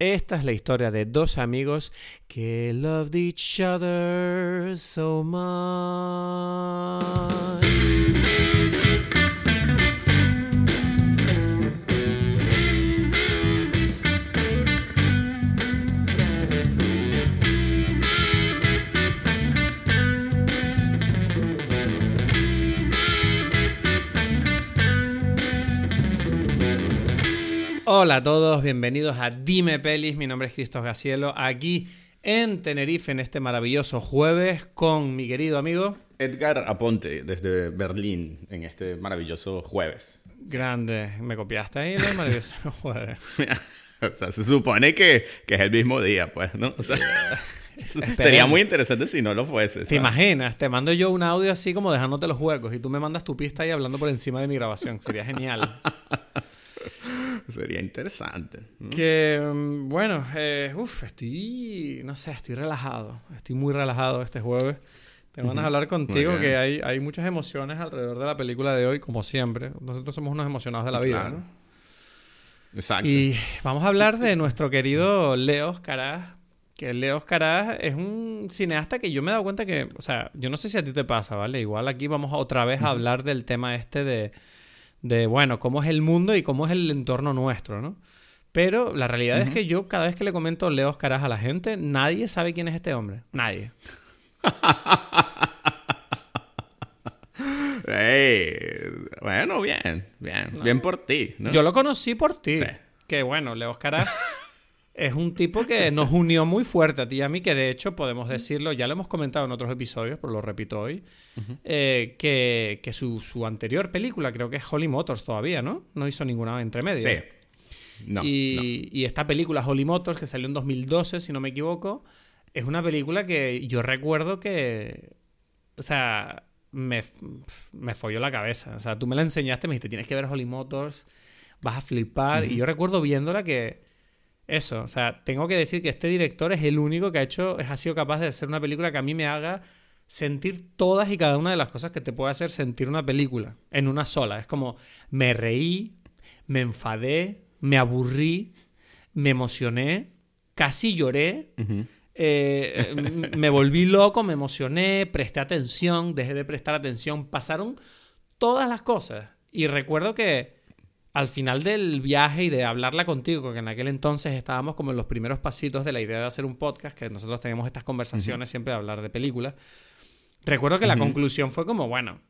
Esta es la historia de dos amigos que loved each other so much. Hola a todos, bienvenidos a Dime Pelis. Mi nombre es Cristos Gacielo, aquí en Tenerife en este maravilloso jueves con mi querido amigo Edgar Aponte desde Berlín en este maravilloso jueves. Grande, me copiaste ahí el maravilloso jueves. o sea, se supone que, que, es el mismo día, pues, ¿no? O sea, sería muy interesante si no lo fuese. ¿Te imaginas? Te mando yo un audio así como dejándote los huecos y tú me mandas tu pista ahí hablando por encima de mi grabación. Sería genial. Sería interesante. Que, mm, bueno, eh, uff, estoy, no sé, estoy relajado. Estoy muy relajado este jueves. Te van a hablar contigo que hay, hay muchas emociones alrededor de la película de hoy, como siempre. Nosotros somos unos emocionados de la vida, ¿no? Exacto. Y vamos a hablar de nuestro querido Leo Caraz. Que Leo Caraz es un cineasta que yo me he dado cuenta que, o sea, yo no sé si a ti te pasa, ¿vale? Igual aquí vamos otra vez a hablar del tema este de de, bueno, cómo es el mundo y cómo es el entorno nuestro, ¿no? Pero la realidad es que yo cada vez que le comento Leo Caras a la gente, nadie sabe quién es este hombre. Nadie. bueno, bien, bien. Bien por ti. Yo lo conocí por ti. Que bueno, Leo Caras es un tipo que nos unió muy fuerte a ti y a mí, que de hecho podemos decirlo, ya lo hemos comentado en otros episodios, pero lo repito hoy, eh, que, que su, su, anterior película, creo que es Holly Motors todavía, ¿no? No hizo ninguna entre medio. Sí. No, y, y, esta película, Holly Motors, que salió en 2012, si no me equivoco, es una película que yo recuerdo que. O sea, me, me folló la cabeza. O sea, tú me la enseñaste, me dijiste, tienes que ver Holly Motors, vas a flipar. Y yo recuerdo viéndola que eso, o sea, tengo que decir que este director es el único que ha hecho, ha sido capaz de hacer una película que a mí me haga sentir todas y cada una de las cosas que te puede hacer sentir una película en una sola. Es como me reí, me enfadé, me aburrí, me emocioné, casi lloré, eh, me volví loco, me emocioné, presté atención, dejé de prestar atención, pasaron todas las cosas. Y recuerdo que al final del viaje y de hablarla contigo, porque en aquel entonces estábamos como en los primeros pasitos de la idea de hacer un podcast, que nosotros teníamos estas conversaciones siempre de hablar de películas, recuerdo que la conclusión fue como, bueno,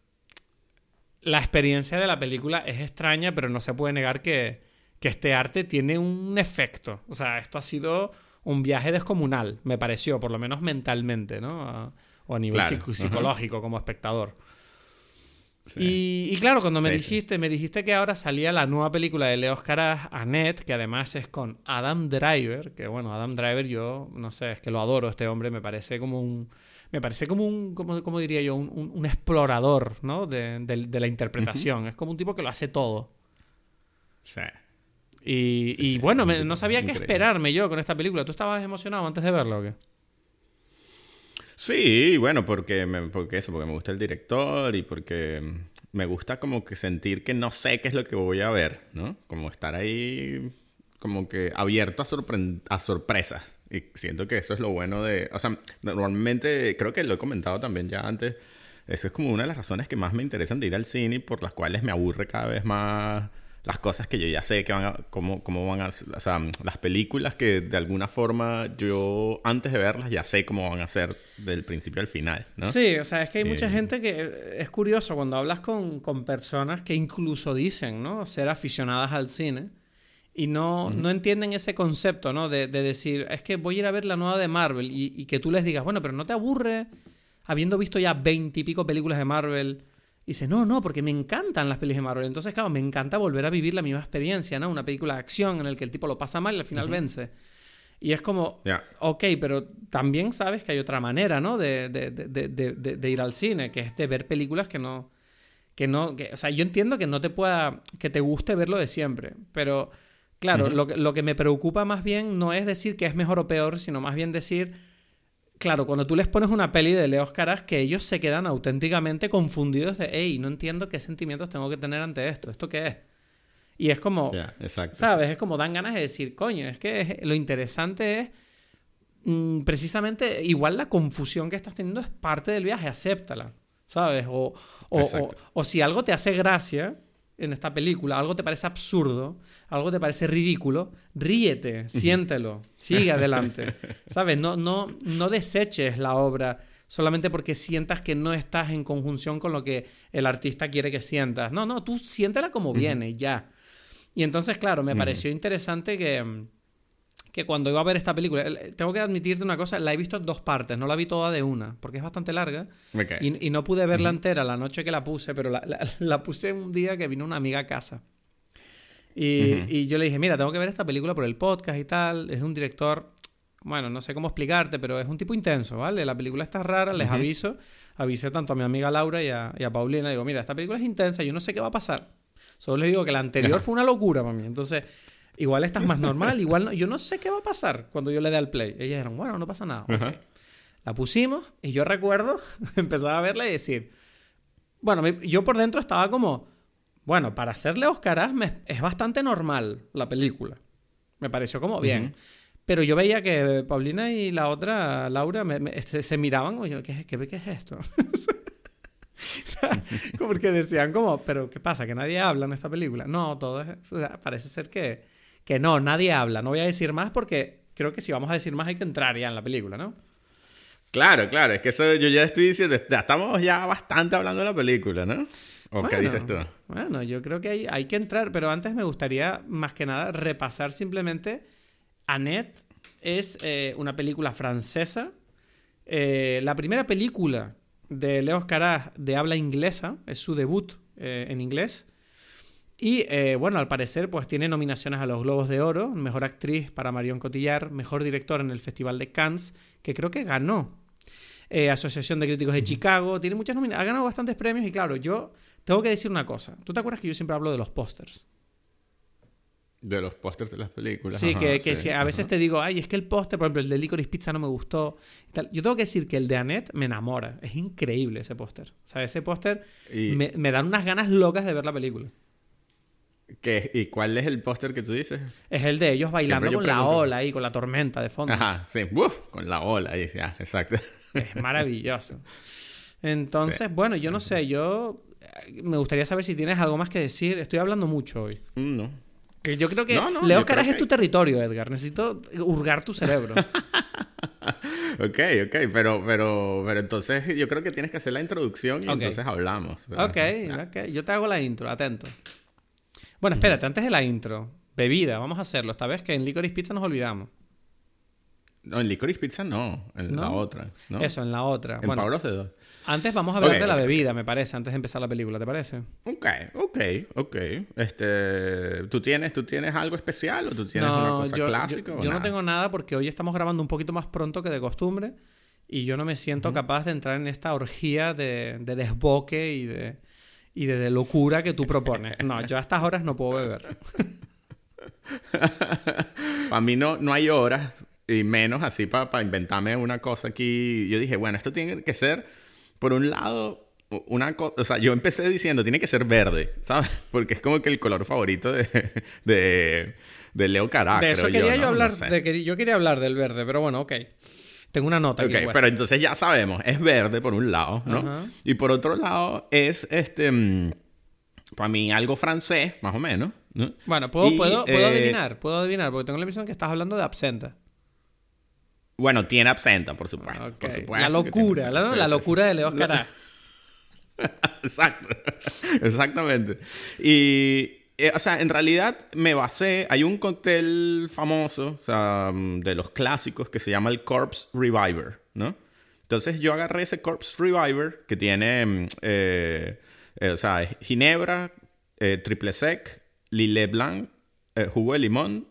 la experiencia de la película es extraña, pero no se puede negar que, que este arte tiene un efecto. O sea, esto ha sido un viaje descomunal, me pareció, por lo menos mentalmente, ¿no? o a nivel psicológico como espectador. Y, claro, cuando me dijiste, me dijiste que ahora salía la nueva película de Leo Caras, Annette, que además es con Adam Driver, que bueno, Adam Driver yo, no sé, es que lo adoro este hombre, me parece como un, me parece como un, como, diría yo, un, un, explorador, ¿no? De, de, la interpretación, es como un tipo que lo hace todo. Sí. Y, y bueno, no sabía qué esperarme yo con esta película. ¿Tú estabas emocionado antes de verlo o qué? Sí, bueno, porque, me, porque eso, porque me gusta el director y porque me gusta como que sentir que no sé qué es lo que voy a ver, ¿no? Como estar ahí como que abierto a, a sorpresas. Y siento que eso es lo bueno de... O sea, normalmente creo que lo he comentado también ya antes. Esa es como una de las razones que más me interesan de ir al cine y por las cuales me aburre cada vez más las cosas que yo ya sé que van a, cómo, cómo van a, o sea, las películas que de alguna forma yo antes de verlas ya sé cómo van a ser del principio al final, ¿no? Sí, o sea, es que hay mucha eh, gente que es curioso cuando hablas con, con, personas que incluso dicen, ¿no? Ser aficionadas al cine y no, no entienden ese concepto, ¿no? De, de, decir, es que voy a ir a ver la nueva de Marvel y, y que tú les digas, bueno, pero no te aburre habiendo visto ya veintipico películas de Marvel y dice, no, no, porque me encantan las pelis de Marvel. Entonces, claro, me encanta volver a vivir la misma experiencia, ¿no? Una película de acción en la que el tipo lo pasa mal y al final vence. Y es como, ok, pero también sabes que hay otra manera, ¿no? De, de, de, de, ir al cine, que es de ver películas que no... Que no que, o sea, yo entiendo que no te pueda... que te guste verlo de siempre, pero... Claro, lo, lo que me preocupa más bien no es decir que es mejor o peor, sino más bien decir claro, cuando tú les pones una peli de Leo Caras, que ellos se quedan auténticamente confundidos de, hey, no entiendo qué sentimientos tengo que tener ante esto, ¿esto qué es? Y es como, exacto. ¿sabes? Es como dan ganas de decir, coño, es que es- lo interesante es mm, precisamente, igual la confusión que estás teniendo es parte del viaje, acéptala, ¿sabes? O, o, o si algo te hace gracia en esta película, algo te parece absurdo, algo te parece ridículo, ríete, siéntelo, sigue adelante, ¿sabes? No, no, no deseches la obra solamente porque sientas que no estás en conjunción con lo que el artista quiere que sientas. No, no, tú siéntela como viene, ya. Y entonces, claro, me pareció interesante que, mm, que cuando iba a ver esta película, el- tengo que admitirte una cosa, la he visto en dos partes, no la vi toda de una, porque es bastante larga. Ok. Y, y no pude verla entera la noche que la puse, pero la, la- la puse un día que vino una amiga a casa. Y, Ujú. y yo le dije, mira, tengo que ver esta película por el podcast y tal. Es de un director, bueno, no sé cómo explicarte, pero es un tipo intenso, ¿vale? La película está rara, les Ujú. aviso. Avisé tanto a mi amiga Laura y a, y a Paulina. Digo, mira, esta película es intensa, yo no sé qué va a pasar. Solo les digo que la anterior fue una locura para mí. Entonces, igual esta es más normal, igual no- yo no sé qué va a pasar cuando yo le dé al play. Ellas dijeron, bueno, no pasa nada. ok. Ajá. La pusimos y yo recuerdo empezar a verla y decir, bueno, yo por dentro estaba como, bueno, para hacerle Oscar me- es bastante normal la película. Me pareció como bien. Ujú. Pero yo veía que Paulina y la otra, Laura, me- me- se, se miraban como yo, ¿qué, qué, qué es esto? O sea, porque decían como, pero ¿qué pasa? ¿Que nadie habla en esta película? No, todo es... O sea, parece ser que, que no, nadie habla. No voy a decir más porque creo que si vamos a decir más hay que entrar ya en la película, ¿no? Claro, claro, es que eso yo ya estoy diciendo, ya estamos ya bastante hablando de la película, ¿no? ¿O qué dices tú? Bueno, yo creo que hay, hay que entrar, pero antes me gustaría más que nada repasar simplemente Annette es eh, una película francesa, eh, la primera película de Leo Caras de habla inglesa, es su debut eh, en inglés. Y eh, bueno, al parecer, pues tiene nominaciones a los Globos de Oro, mejor actriz para Marion Cotillard, mejor director en el Festival de Cannes, que creo que ganó. Eh, Asociación de Críticos de Chicago, tiene muchas nominaciones, ha ganado bastantes premios y claro, yo tengo que decir una cosa. ¿Tú te acuerdas que yo siempre hablo de los pósters? De los pósters de las películas. Sí, ajá, que, que sí, si a veces te digo, ay, es que el póster, por ejemplo, el de Licorice Pizza no me gustó. tal. Yo tengo que decir que el de Annette me enamora. Es increíble ese póster. O sea, ese póster Y- me, me dan unas ganas locas de ver la película. ¿Qué- ¿Y cuál es el póster que tú dices? Es el de ellos bailando con la ola ahí, con la tormenta de fondo. Ajá, sí, uf, con la ola, ahí, ya, exacto. Es maravilloso. Entonces, bueno, yo no sé, yo eh, me gustaría saber si tienes algo más que decir. Estoy hablando mucho hoy. Mm, No. Que yo creo que No, no, Leo Caras creo es que- tu territorio, Edgar. Necesito hurgar tu cerebro. Ok, ok, pero, pero, pero entonces yo creo que tienes que hacer la introducción y entonces hablamos. ok, ok. Yo te hago la intro, atento. Bueno, espérate, antes de la intro. Bebida, vamos a hacerlo. Esta vez que en Licorice Pizza nos olvidamos. No, en Licorice Pizza no, en la ¿No? otra. ¿no? Eso, en la otra. En bueno, the Dog. antes vamos a hablar de la bebida, me parece, antes de empezar la película, ¿te parece? Ok, ok, ok. Este, ¿tú tienes, ¿Tú tienes algo especial o tú tienes una cosa yo, clásica? yo- no tengo nada porque hoy estamos grabando un poquito más pronto que de costumbre y yo no me siento capaz de entrar en esta orgía de, de desboque y de, y de, locura que tú propones. No, yo a estas horas no puedo beber. Para mí no, no hay horas y menos así para inventarme una cosa aquí. Yo dije, bueno, esto tiene que ser, por un lado, una cosa... O sea, yo empecé diciendo, tiene que ser verde, ¿sabes? Porque es como que el color favorito de, de, de Leo Cará, de eso quería yo, ¿no? No hablar. sé. de que- yo quería hablar del verde, pero bueno, ok. Tengo una nota. Ok, puesta. pero entonces ya sabemos, es verde por un lado, ¿no? Y por otro lado es, este, mm, para mí algo francés, más o menos, ¿no? Bueno, puedo, Y, puedo, puedo eh, adivinar, puedo adivinar, porque tengo la impresión que estás hablando de absenta. Bueno, tiene absenta, por supuesto. Ok. por supuesto La locura, la, absenta, la locura de Leo Cará. Exacto. Exactamente. Y, eh, o sea, en realidad me basé. Hay un cóctel famoso, o sea, mm, de los clásicos que se llama el Corpse Reviver, ¿no? Entonces yo agarré ese Corpse Reviver que tiene, mm, eh, eh, o sea, ginebra, eh, triple sec, lillet blanc, jugo de limón,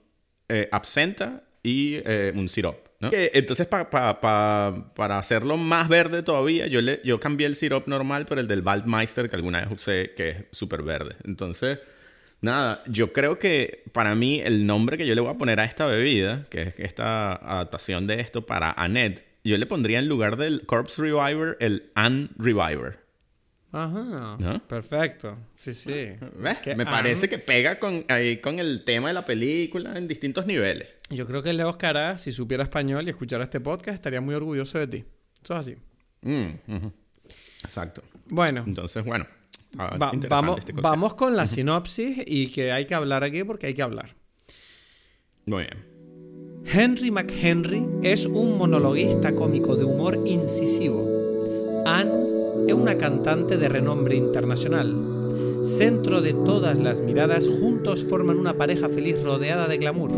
absenta y un sirop. ¿no? Entonces, pa- pa- pa- para hacerlo más verde todavía, yo, le, yo cambié el sirop normal por el del Waldmeister que alguna vez usé, que es súper verde. Entonces, nada, yo creo que para mí el nombre que yo le voy a poner a esta bebida, que es esta adaptación de esto para Annette, yo le pondría en lugar del Corpse Reviver el Anne Reviver. Ajá. Perfecto. Sí, sí. Me parece que pega con, ahí con el tema de la película en distintos niveles. Yo creo que Leo Oscar, si supiera español y escuchara este podcast, estaría muy orgulloso de ti. Eso es así. Mm, Exacto. Bueno. Entonces, bueno. Vamos, este vamos con la sinopsis y que hay que hablar aquí porque hay que hablar. Muy bien. Henry McHenry es un monologuista cómico de humor incisivo. Anne es una cantante de renombre internacional. Centro de todas las miradas, juntos forman una pareja feliz rodeada de glamour.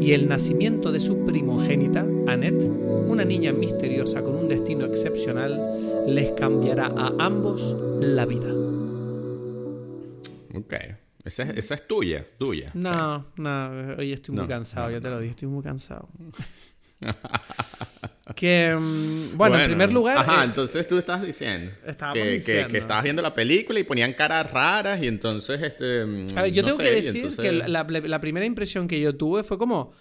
Y el nacimiento de su primogénita, Annette, una niña misteriosa con un destino excepcional, les cambiará a ambos la vida. Ok. Esa es, tuya, tuya. No, no, hoy estoy muy cansado, ya te lo dije, estoy muy cansado. que, mm, bueno, en primer lugar... Ajá, eh, entonces tú estás diciendo, que, que, estabas viendo la película y ponían caras raras y entonces... este mm, Yo tengo que decir que la, la, primera impresión que yo tuve fue como...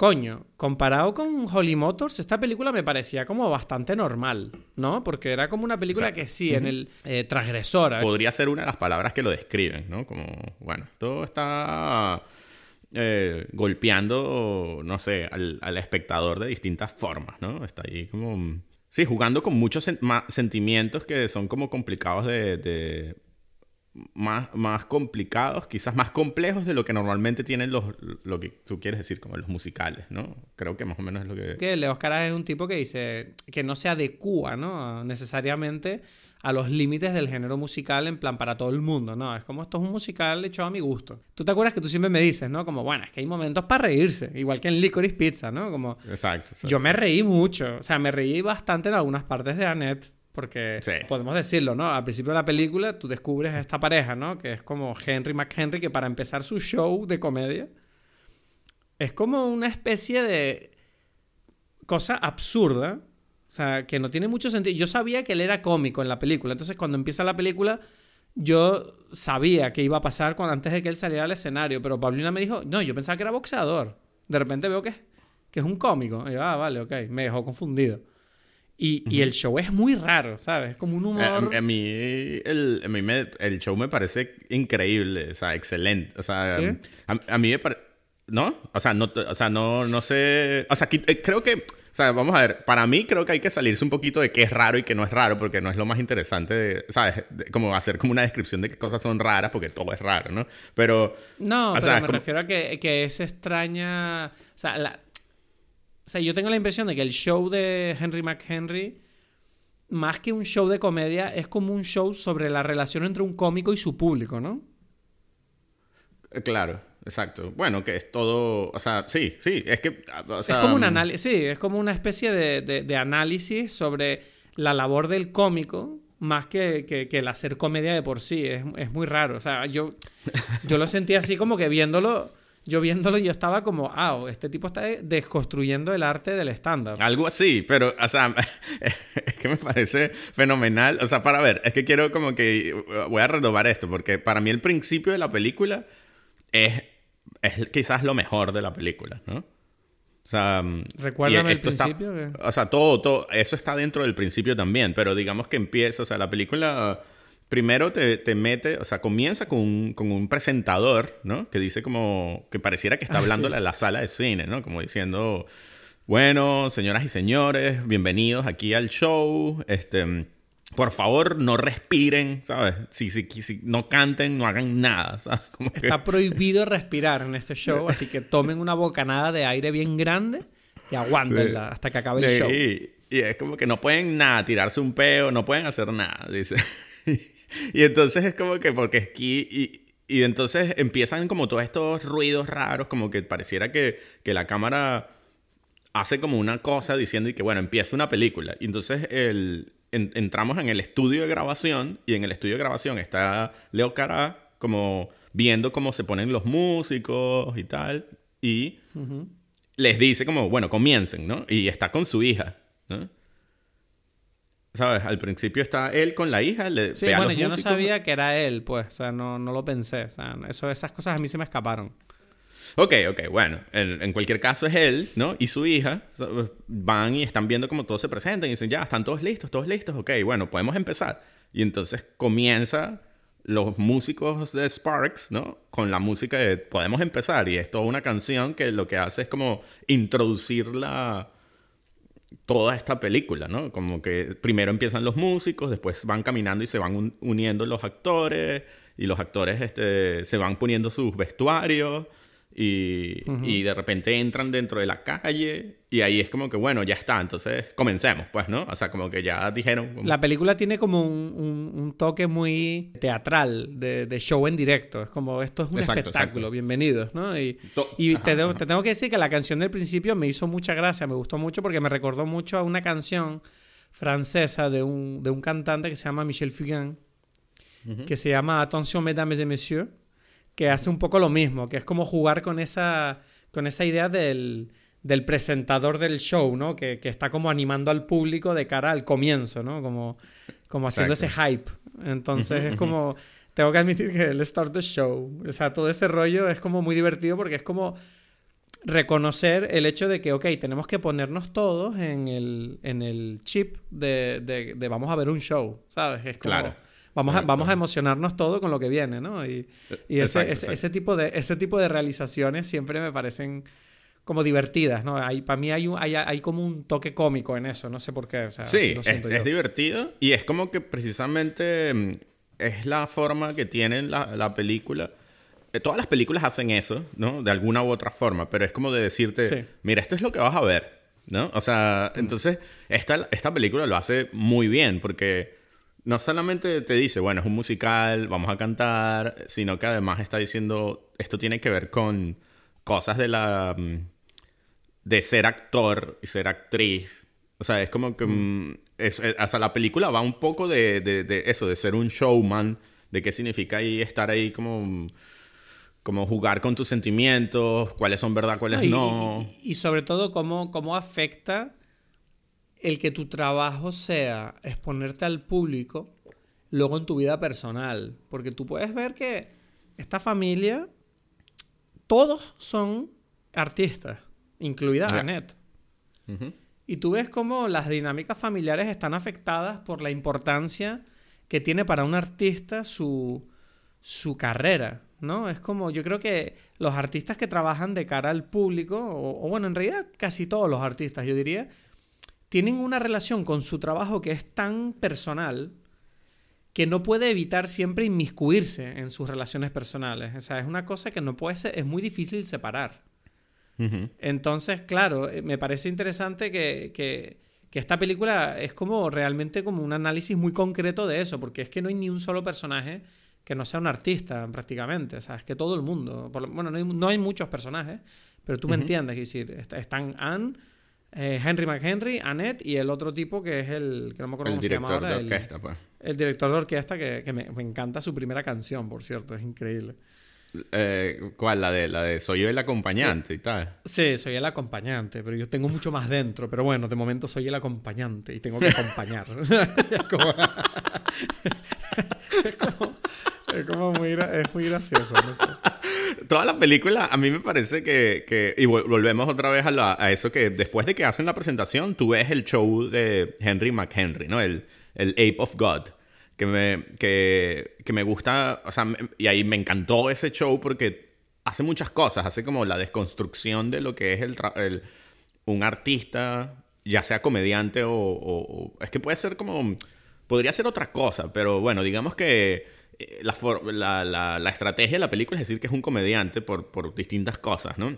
Coño, comparado con Holly Motors, esta película me parecía como bastante normal, ¿no? Porque era como una película que sí, en el eh, transgresora. Podría ser una de las palabras que lo describen, ¿no? Como, bueno, todo está eh, golpeando, no sé, al, espectador de distintas formas, ¿no? Está ahí como... Sí, jugando con muchos sentimientos que son como complicados de... más, más complicados, quizás más complejos de lo que normalmente tienen los, lo que tú quieres decir, como los musicales, ¿no? Creo que más o menos es lo que... Que Leo Caras es un tipo que dice que no se adecua, ¿no? Necesariamente a los límites del género musical en plan para todo el mundo, ¿no? Es como esto es un musical hecho a mi gusto. Tú te acuerdas que tú siempre me dices, ¿no? Como, bueno, es que hay momentos para reírse, igual que en Licorice Pizza, ¿no? Como... Exacto, Yo me reí mucho, o sea, me reí bastante en algunas partes de Annette. Porque podemos decirlo, ¿no? Al principio de la película tú descubres esta pareja, ¿no? Que es como Henry McHenry, que para empezar su show de comedia es como una especie de cosa absurda o sea, que no tiene mucho sentido. Yo sabía que él era cómico en la película. Entonces, cuando empieza la película, yo sabía que iba a pasar cuando, antes de que él saliera al escenario. Pero Paulina me dijo, no, yo pensaba que era boxeador. De repente veo que, que es un cómico. Y yo, ah, vale, ok. Me dejó confundido. Y, y, el show es muy raro, ¿sabes? Es como un humor. A, mí, el, a mí me, el show me parece increíble, o sea, excelente. O sea, a, mí me parece. ¿No? O sea, no, o sea, no, no sé. O sea, eh, creo que o sea, vamos a ver, para mí creo que hay que salirse un poquito de qué es raro y qué no es raro, porque no es lo más interesante, de, ¿sabes? como hacer como una descripción de qué cosas son raras, porque todo es raro, ¿no? Pero... No, pero me refiero a que, que es extraña... O sea, la... o sea, yo tengo la impresión de que el show de Henry McHenry, más que un show de comedia, es como un show sobre la relación entre un cómico y su público, ¿no? Eh, claro. Exacto. Bueno, que es todo. O sea, sí, sí. Es que. es como un mm, análisis. Sí, es como una especie de, análisis sobre la labor del cómico más que, que, el hacer comedia de por sí. Es, muy raro. O sea, yo, yo lo sentí así como que viéndolo. Yo viéndolo, yo estaba como, ah, este tipo está desconstruyendo el arte del estándar. Algo así, pero, o sea, es que me parece fenomenal. O sea, para ver, es que quiero como que. Voy a renovar esto, porque para mí el principio de la película es, es quizás lo mejor de la película, ¿no? O sea, mm, Recuérdame el principio. o sea, todo, todo, eso está dentro del principio también, pero digamos que empieza, o sea, la película primero te, te mete, o sea, comienza con un, con un, presentador, ¿no? Que dice como, que pareciera que está ah, hablando en la sala de cine, ¿no? Como diciendo, bueno, señoras y señores, bienvenidos aquí al show, este por favor, no respiren, ¿sabes? Si, si, si, no canten, no hagan nada, ¿sabes? Está prohibido respirar en este show, así que tomen una bocanada de aire bien grande y aguántenla hasta que acabe el show. Y, y es como que no pueden nada, tirarse un peo, no pueden hacer nada, dice. y entonces es como que, porque aquí, y, y entonces empiezan como todos estos ruidos raros, como que pareciera que, que la cámara hace como una cosa diciendo y que, bueno, empieza una película. Y entonces el entramos en el estudio de grabación y en el estudio de grabación está Leo Cara como viendo cómo se ponen los músicos y tal. Y les dice como, bueno, comiencen, ¿no? Y está con su hija, ¿no? ¿Sabes? Al principio está él con la hija. Le sí, bueno, yo no sabía que era él, pues. O sea, no, no lo pensé. O sea, eso, esas cosas a mí se me escaparon. Ok, ok, bueno, en, cualquier caso es él, ¿no? Y su hija van y están viendo cómo todos se presentan y dicen, ya, están todos listos, todos listos, ok, bueno, podemos empezar. Y entonces comienza los músicos de Sparks, ¿no? Con la música de Podemos empezar. Y es toda una canción que lo que hace es como introducir la, toda esta película, ¿no? Como que primero empiezan los músicos, después van caminando y se van uniendo los actores. Y los actores este, se van poniendo sus vestuarios. Y, y, de repente entran dentro de la calle y ahí es como que, bueno, ya está, entonces comencemos, pues, ¿no? O sea, como que ya dijeron... La película tiene como un, un, toque muy teatral, de, de, show en directo, es como, esto es un espectáculo, bienvenidos, ¿no? Y, y te, tengo, te, tengo que decir que la canción del principio me hizo mucha gracia, me gustó mucho porque me recordó mucho a una canción francesa de un, de un cantante que se llama Michel Fugain, que se llama Attention, mesdames et messieurs que hace un poco lo mismo, que es como jugar con esa, con esa idea del, del presentador del show, ¿no? Que, que, está como animando al público de cara al comienzo, ¿no? Como, como haciendo ese hype. Entonces es como, tengo que admitir que el start the show, o sea, todo ese rollo es como muy divertido porque es como reconocer el hecho de que, ok, tenemos que ponernos todos en el, en el chip de, de, de vamos a ver un show, ¿sabes? Es como, claro Vamos, a, vamos a emocionarnos todo con lo que viene, ¿no? Y, y ese, ese, tipo de, ese tipo de realizaciones siempre me parecen como divertidas, ¿no? Hay, para mí hay, un, hay, hay, como un toque cómico en eso, no sé por qué. sí, es, es, divertido y es como que precisamente mm, es la forma que tiene la, la, película. Eh, todas las películas hacen eso, ¿no? De alguna u otra forma, pero es como de decirte, mira, esto es lo que vas a ver, ¿no? O sea, entonces esta, esta película lo hace muy bien porque no solamente te dice, bueno, es un musical, vamos a cantar, sino que además está diciendo, esto tiene que ver con cosas de la... Mm, de ser actor y ser actriz. O sea, es como que... Mm, es, o sea, la película va un poco de, de, eso, de ser un showman, de qué significa ahí estar ahí como como jugar con tus sentimientos, cuáles son verdad, cuáles no. Y, y, sobre todo cómo, cómo afecta el que tu trabajo sea exponerte al público luego en tu vida personal. Porque tú puedes ver que esta familia, todos son artistas, incluida Annette. Y tú ves cómo las dinámicas familiares están afectadas por la importancia que tiene para un artista su, su carrera. ¿no? Es como, yo creo que los artistas que trabajan de cara al público, o, bueno, en realidad casi todos los artistas, yo diría, tienen una relación con su trabajo que es tan personal que no puede evitar siempre inmiscuirse en sus relaciones personales. O sea, es una cosa que no puede ser, es muy difícil separar. Entonces, claro, eh, me parece interesante que, que, que, esta película es como realmente como un análisis muy concreto de eso, porque es que no hay ni un solo personaje que no sea un artista prácticamente. O sea, es que todo el mundo, bueno, no hay, no hay, muchos personajes, pero tú me entiendes, es decir, están Anne, eh, Henry McHenry, Annette y el otro tipo que es el que no me acuerdo cómo se llama ahora. De orquesta, el, pues. el director de orquesta que, que me, me, encanta su primera canción, por cierto, es increíble. Eh, ¿Cuál? La de, la de Soy yo el acompañante y tal. Sí, soy el acompañante, pero yo tengo mucho más dentro. Pero bueno, de momento soy el acompañante y tengo que acompañar. es como, es como, es como muy, es muy gracioso. No sé toda la película, a mí me parece que, que y volvemos otra vez a, a, eso que después de que hacen la presentación, tú ves el show de Henry McHenry, ¿no? El, el Ape of God, que me, que, que me gusta, o sea, y ahí me encantó ese show porque hace muchas cosas, hace como la desconstrucción de lo que es el, el un artista, ya sea comediante o, o, es que puede ser como, podría ser otra cosa, pero bueno, digamos que eh, la, la, la, estrategia de la película es decir que es un comediante por, por distintas cosas, ¿no?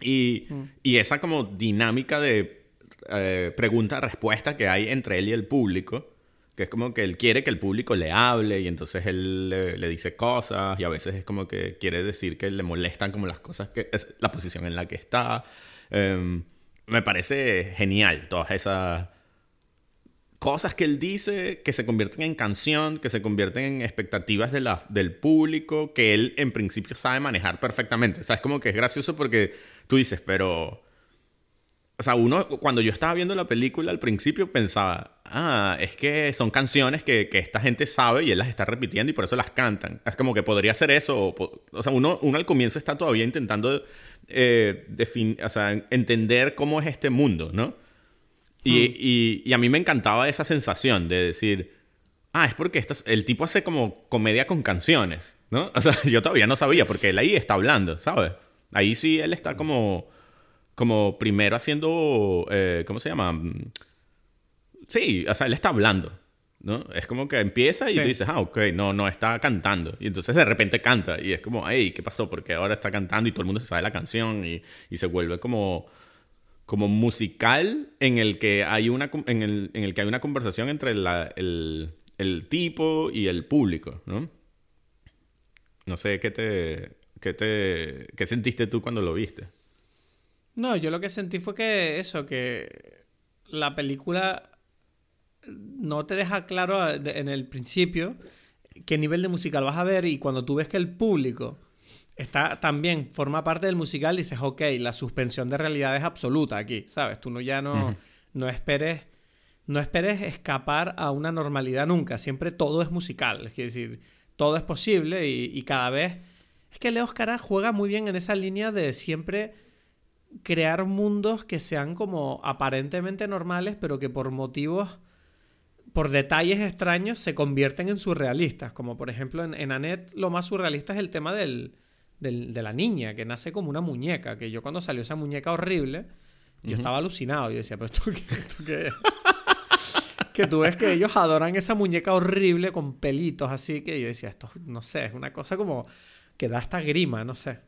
Y, mm. y esa como dinámica de eh, pregunta-respuesta que hay entre él y el público, que es como que él quiere que el público le hable y entonces él le, dice cosas y a veces es como que quiere decir que le molestan como las cosas que es la posición en la que está. Em, me parece genial todas esas cosas que él dice que se convierten en canción, que se convierten en expectativas de del público, que él en principio sabe manejar perfectamente. O es como que es gracioso porque tú dices, pero... O sea, uno, cuando yo estaba viendo la película al principio pensaba, ah, es que son canciones que, que esta gente sabe y él las está repitiendo y por eso las cantan. Es como que podría ser eso. O, sea, uno, uno al comienzo está todavía intentando eh, entender cómo es este mundo, ¿no? Hmm. Y, y, a mí me encantaba esa sensación de decir, ah, es porque el tipo hace como comedia con canciones, ¿no? O sea, yo todavía no sabía, porque él ahí está hablando, ¿sabes? Ahí sí él está como, como primero haciendo, eh, ¿cómo se llama? Sí, o sea, él está hablando, ¿no? Es como que empieza y tú dices, ah, ok, no, no está cantando. Y entonces de repente canta y es como, hey, ¿qué pasó? Porque ahora está cantando y todo el mundo se sabe la canción y, y se vuelve como como musical en el que hay una, en el, en el que hay una conversación entre el, el, tipo y el público, ¿no? No sé, ¿qué te, qué te qué sentiste tú cuando lo viste? No, yo lo que sentí fue que eso, que la película no te deja claro en el principio qué nivel de musical vas a ver y cuando tú ves que el público está también, forma parte del musical, dices, ok, la suspensión de realidad es absoluta aquí, ¿sabes? Tú no, ya no, no esperes. No esperes escapar a una normalidad nunca. Siempre todo es musical. Es decir, todo es posible y, cada vez. Es que Leo Oscar juega muy bien en esa línea de siempre crear mundos que sean como aparentemente normales, pero que por motivos, por detalles extraños, se convierten en surrealistas. Como por ejemplo en, en Annette, lo más surrealista es el tema del, de la niña, que nace como una muñeca, que yo cuando salió esa muñeca horrible, yo estaba alucinado. Yo decía, pero esto qué, esto que tú ves que ellos adoran esa muñeca horrible con pelitos así, que yo decía, esto no sé, es una cosa como que da hasta grima, no sé.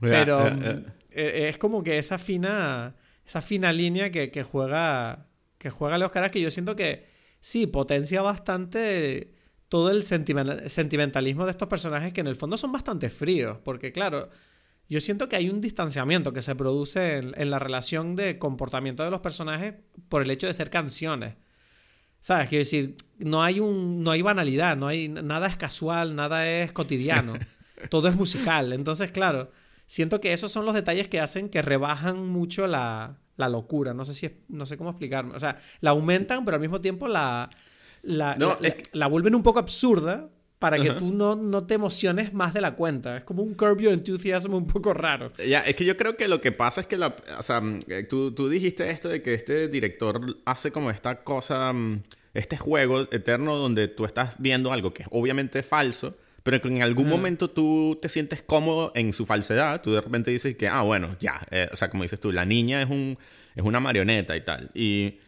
Pero mm, e, e, es como que esa fina, esa fina línea que, que juega, que juega Leo Caras, que yo siento que sí, potencia bastante todo el sentimentalismo de estos personajes que en el fondo son bastante fríos, porque claro, yo siento que hay un distanciamiento que se produce en, la relación de comportamiento de los personajes por el hecho de ser canciones. ¿Sabes? Quiero decir, no hay, un, no hay banalidad, no hay, nada es casual, nada es cotidiano, todo es musical. Entonces, claro, siento que esos son los detalles que hacen que rebajan mucho la, la locura. No sé, si no sé cómo explicarme. O sea, la aumentan, pero al mismo tiempo la, la, la, vuelven un poco absurda para que tú no, no te emociones más de la cuenta. Es como un Curb Your Enthusiasm un poco raro. Ya, es que yo creo que lo que pasa es que la, o sea, eh, tú, tú dijiste esto de que este director hace como esta cosa, mm, este juego eterno donde tú estás viendo algo que es obviamente falso, pero que en algún momento tú te sientes cómodo en su falsedad, tú de repente dices que, ah, bueno, ya, eh, o sea, como dices tú, la niña es, un, es una marioneta y tal. Y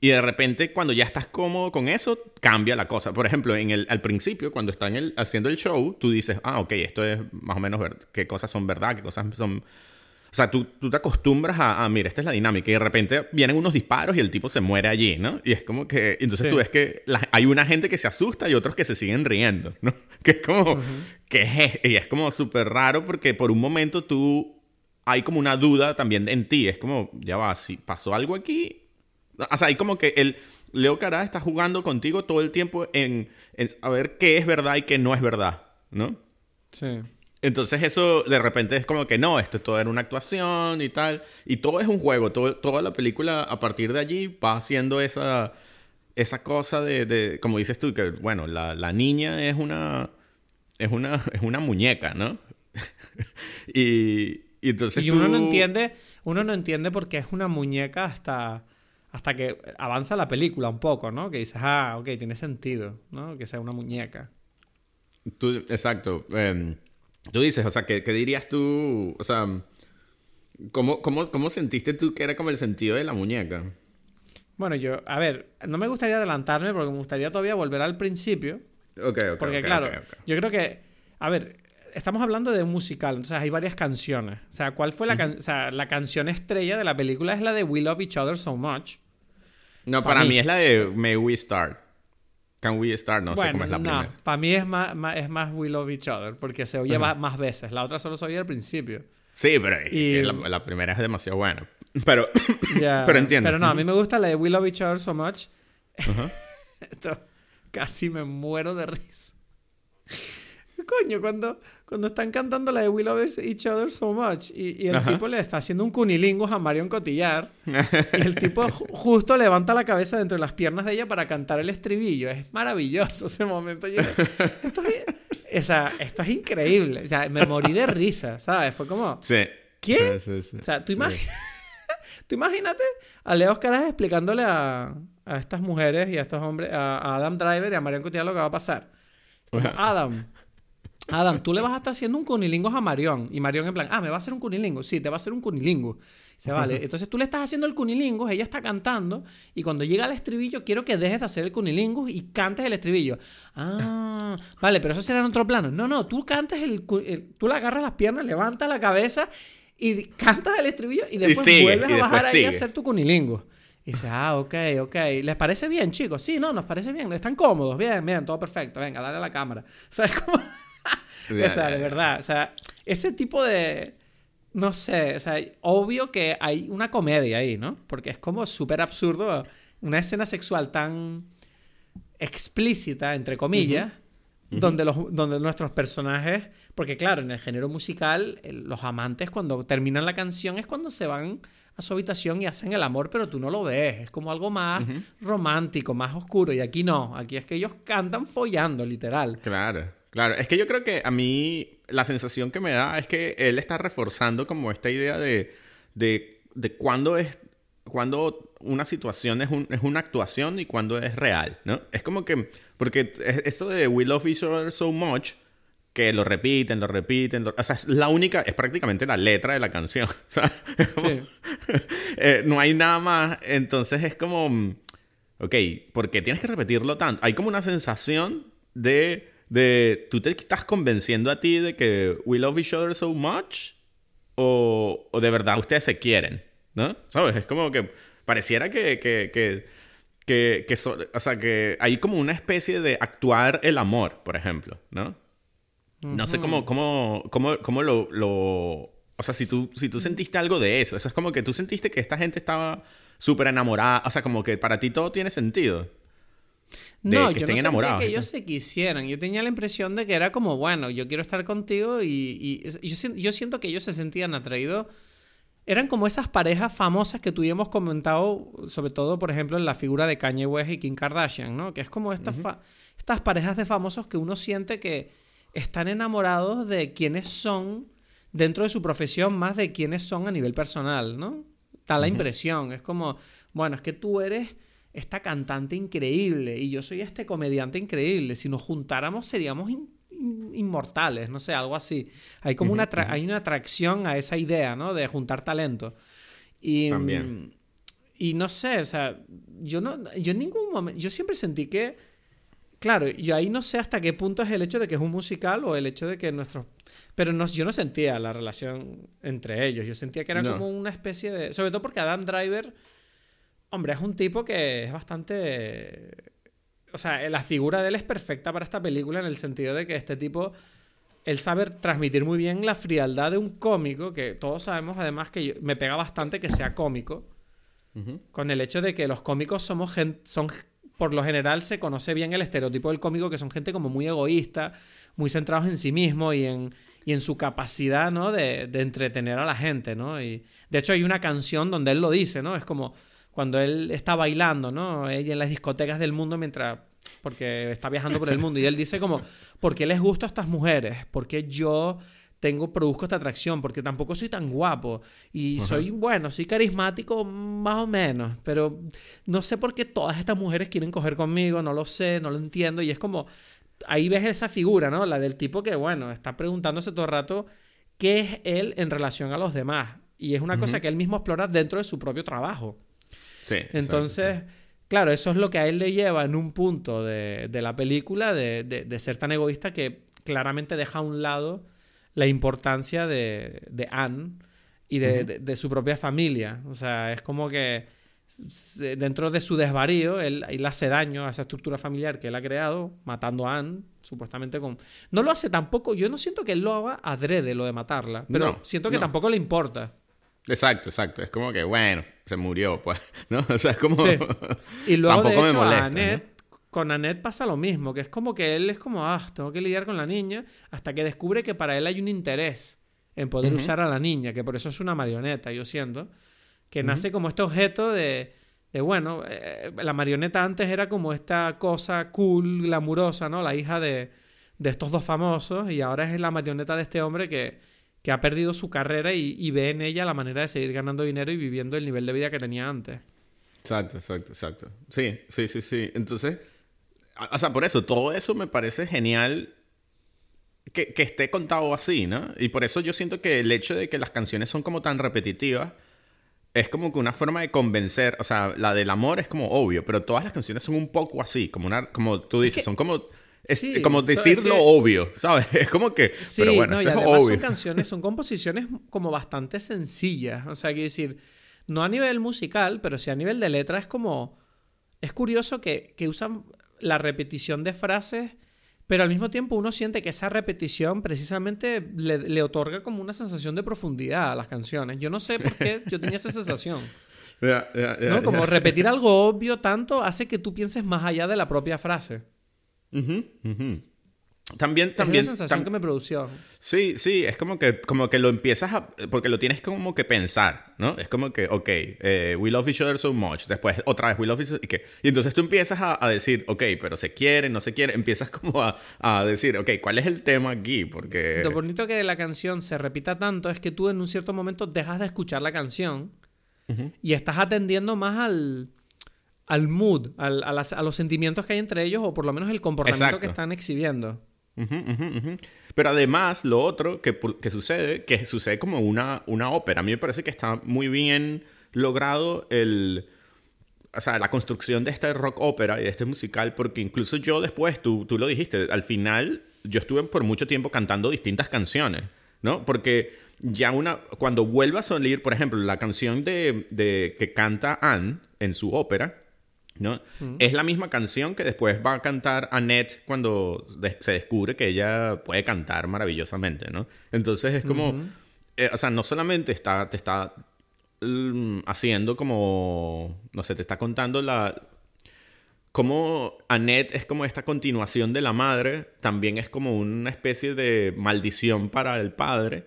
y de repente, cuando ya estás cómodo con eso, cambia la cosa. Por ejemplo, en el, al principio, cuando están el, haciendo el show, tú dices, ah, ok, esto es más o menos ver qué cosas son verdad, qué cosas son... O sea, tú, tú te acostumbras a, a, mira, esta es la dinámica. Y de repente vienen unos disparos y el tipo se muere allí, ¿no? Y es como que... Entonces tú ves que hay una gente que se asusta y otros que se siguen riendo, ¿no? Que es como... que es, y es como súper raro porque por un momento tú... Hay como una duda también en ti. Es como, ya va, si pasó algo aquí, o sea, hay como que el Leo Cará está jugando contigo todo el tiempo en, en saber qué es verdad y qué no es verdad, ¿no? Sí. Entonces eso de repente es como que no, esto todo era una actuación y tal. Y todo es un juego, todo, toda la película a partir de allí va haciendo esa, esa cosa de, de, como dices tú, que bueno, la, la niña es una, es una, es una muñeca, ¿no? y, y, entonces... Y uno no entiende, uno no entiende por qué es una muñeca hasta hasta que avanza la película un poco, ¿no? Que dices, ah, ok, tiene sentido, ¿no? Que sea una muñeca. Tú, exacto. Em, tú dices, o sea, ¿qué, dirías tú? O sea, ¿cómo, cómo, sentiste tú que era como el sentido de la muñeca? Bueno, yo, a ver, no me gustaría adelantarme porque me gustaría todavía volver al principio. Ok, ok. Porque, claro, yo creo que, a ver, estamos hablando de un musical, entonces hay varias canciones. O sea, ¿cuál fue la, o sea, la canción estrella de la película? Es la de We Love Each Other So Much. No, para, mí. es la de May We Start. Can We Start? No sé cómo es la no, Para mí es más, es más We Love Each Other, porque se oye más veces. La otra solo se oye al principio. Sí, pero la, primera es demasiado buena. Pero, pero entiendo. Pero no, a mí me gusta la de We Love Each Other So Much. Esto, casi me muero de risa. Coño, cuando, cuando están cantando la de We Love Each Other So Much y, el tipo le está haciendo un cunilingus a Marion Cotillar y el tipo justo levanta la cabeza dentro de las piernas de ella para cantar el estribillo. Es maravilloso ese momento. esto, es, esto es increíble. O sea, me morí de risa, ¿sabes? Fue como... Sí. ¿Qué? o sea, tú, Tú imagínate a Leo Caras explicándole a, a, estas mujeres y a estos hombres, a, Adam Driver y a Marion Cotillard lo que va a pasar. Adam, Adam, tú le vas a estar haciendo un cunilingo a Marion. Y Marion en plan, ah, ¿me va a hacer un cunilingo? Sí, te va a hacer un cunilingo. Se vale. Entonces tú le estás haciendo el cunilingo, ella está cantando, y cuando llega al estribillo, quiero que dejes de hacer el cunilingo y cantes el estribillo. Ah, vale, pero eso será en otro plano. No, no, tú cantes el, tú le agarras las piernas, levantas la cabeza y cantas el estribillo y después vuelves a bajar ahí a hacer tu cunilingo. Y dice, ah, ok, ok. ¿Les parece bien, chicos? Sí, no, nos parece bien. Están cómodos. Bien, bien, todo perfecto. Venga, dale a la cámara. ¿Sabes cómo? O sea, de verdad. O sea, ese tipo de. No sé, o sea, obvio que hay una comedia ahí, ¿no? Porque es como súper absurdo una escena sexual tan explícita, entre comillas, donde, los, donde nuestros personajes, porque claro, en el género musical, los amantes cuando terminan la canción es cuando se van a su habitación y hacen el amor, pero tú no lo ves, es como algo más romántico, más oscuro, y aquí no, aquí es que ellos cantan follando, literal. Claro. Claro, es que yo creo que a mí la sensación que me da es que él está reforzando como esta idea de, de, de cuándo es cuando una situación es, un, es, una actuación y cuándo es real, ¿no? Es como que, porque eso de We Love Each Other So Much, que lo repiten, lo repiten, o sea, es la única, es prácticamente la letra de la canción, sí. eh, no hay nada más, entonces es como, ok, ¿por qué tienes que repetirlo tanto? Hay como una sensación de de tú te estás convenciendo a ti de que we love each other so much o, o de verdad ustedes se quieren, ¿no? ¿Sabes? Es como que pareciera que, que, que, que, que o sea, que hay como una especie de actuar el amor, por ejemplo, ¿no? No sé cómo, cómo, cómo, cómo lo, lo, O sea, si tú, si tú sentiste algo de eso, eso es como que tú sentiste que esta gente estaba súper enamorada, o sea, como que para ti todo tiene sentido no, yo no enamorados. que ellos se quisieran. Yo tenía la impresión de que era como, bueno, yo quiero estar contigo y, yo, siento que ellos se sentían atraídos. Eran como esas parejas famosas que tuvimos comentado, sobre todo, por ejemplo, en la figura de Kanye West y Kim Kardashian, ¿no? Que es como estas, estas parejas de famosos que uno siente que están enamorados de quienes son dentro de su profesión más de quienes son a nivel personal, ¿no? Da la impresión. Es como, bueno, es que tú eres esta cantante increíble y yo soy este comediante increíble. Si nos juntáramos seríamos inmortales, no sé, algo así. Hay como una, hay una atracción a esa idea, ¿no? De juntar talento. Y, También. Y no sé, o sea, yo, no, yo en ningún momento, yo siempre sentí que, claro, yo ahí no sé hasta qué punto es el hecho de que es un musical o el hecho de que nuestros... Pero no, yo no sentía la relación entre ellos, yo sentía que era como una especie de... Sobre todo porque Adam Driver Hombre, es un tipo que es bastante... O sea, la figura de él es perfecta para esta película en el sentido de que este tipo, él sabe transmitir muy bien la frialdad de un cómico, que todos sabemos además que me pega bastante que sea cómico, con el hecho de que los cómicos somos gente, son, por lo general se conoce bien el estereotipo del cómico, que son gente como muy egoísta, muy centrados en sí mismo y en, y en su capacidad, ¿no? De, de entretener a la gente, ¿no? Y de hecho hay una canción donde él lo dice, ¿no? Es como cuando él está bailando, ¿no? Ella en las discotecas del mundo mientras porque está viajando por el mundo y él dice como, ¿por qué les gusto a estas mujeres? ¿Por qué yo tengo, produzco esta atracción? Porque tampoco soy tan guapo y soy, bueno, soy carismático más o menos, pero no sé por qué todas estas mujeres quieren coger conmigo, no lo sé, no lo entiendo y es como, ahí ves esa figura, ¿no? La del tipo que, bueno, está preguntándose todo el rato qué es él en relación a los demás y es una cosa que él mismo explora dentro de su propio trabajo. Entonces, claro, eso es lo que a él le lleva en un punto de, la película de, ser tan egoísta que claramente deja a un lado la importancia de, Anne y de, su propia familia. O sea, es como que dentro de su desvarío, él, él, hace daño a esa estructura familiar que él ha creado, matando a Anne, supuestamente con... No lo hace tampoco, yo no siento que él lo haga adrede lo de matarla, pero siento que tampoco le importa. Exacto, exacto. Es como que, bueno, se murió, pues, ¿no? O sea, es como... Y luego, Tampoco de hecho, me molesta, Annette, con Annette pasa lo mismo, que es como que él es como, ah, tengo que lidiar con la niña, hasta que descubre que para él hay un interés en poder usar a la niña, que por eso es una marioneta, yo siento, que nace como este objeto de, de bueno, eh, la marioneta antes era como esta cosa cool, glamurosa, ¿no? La hija de, de estos dos famosos, y ahora es la marioneta de este hombre que que ha perdido su carrera y, ve en ella la manera de seguir ganando dinero y viviendo el nivel de vida que tenía antes. Exacto, exacto, exacto. Sí, sí, sí, sí. Entonces, o sea, por eso, todo eso me parece genial que, que, esté contado así, ¿no? Y por eso yo siento que el hecho de que las canciones son como tan repetitivas es como que una forma de convencer, o sea, la del amor es como obvio, pero todas las canciones son un poco así, como una, como tú dices, son como es como decir lo obvio, ¿sabes? Es como que. Sí, pero bueno, esto es obvio. Son canciones, son composiciones como bastante sencillas. O sea, quiero decir, no a nivel musical, pero sí a nivel de letra es como. Es curioso que, que usan la repetición de frases, pero al mismo tiempo uno siente que esa repetición precisamente le, le otorga como una sensación de profundidad a las canciones. Yo no sé por qué yo tenía esa sensación. ¿no? Como repetir algo obvio tanto hace que tú pienses más allá de la propia frase. También, también. Es la sensación que me produció. Sí, sí, es como que, como que lo empiezas a. Porque lo tienes como que pensar, ¿no? Es como que, ok, eh, we love each other so much. Después, otra vez, we love each other. ¿y, y entonces tú empiezas a, decir, ok, pero se quiere, no se quiere. Empiezas como a, a, decir, ok, ¿cuál es el tema aquí? Porque. Lo bonito que la canción se repita tanto es que tú en un cierto momento dejas de escuchar la canción y estás atendiendo más al al mood, al, a, los sentimientos que hay entre ellos o por lo menos el comportamiento que están exhibiendo. Pero además, lo otro que, que, sucede, que sucede como una, una ópera. A mí me parece que está muy bien logrado el... O sea, la construcción de este rock ópera y de este musical, porque incluso yo después, tú, tú lo dijiste, al final yo estuve por mucho tiempo cantando distintas canciones, ¿no? Porque ya una, cuando vuelva a salir, por ejemplo, la canción de, de que canta Anne en su ópera, ¿no? Es la misma canción que después va a cantar Annette cuando se descubre que ella puede cantar maravillosamente, ¿no? Entonces es como, eh, o sea, no solamente está, te está mm, haciendo como, no sé, te está contando la... Como Annette es como esta continuación de la madre, también es como una especie de maldición para el padre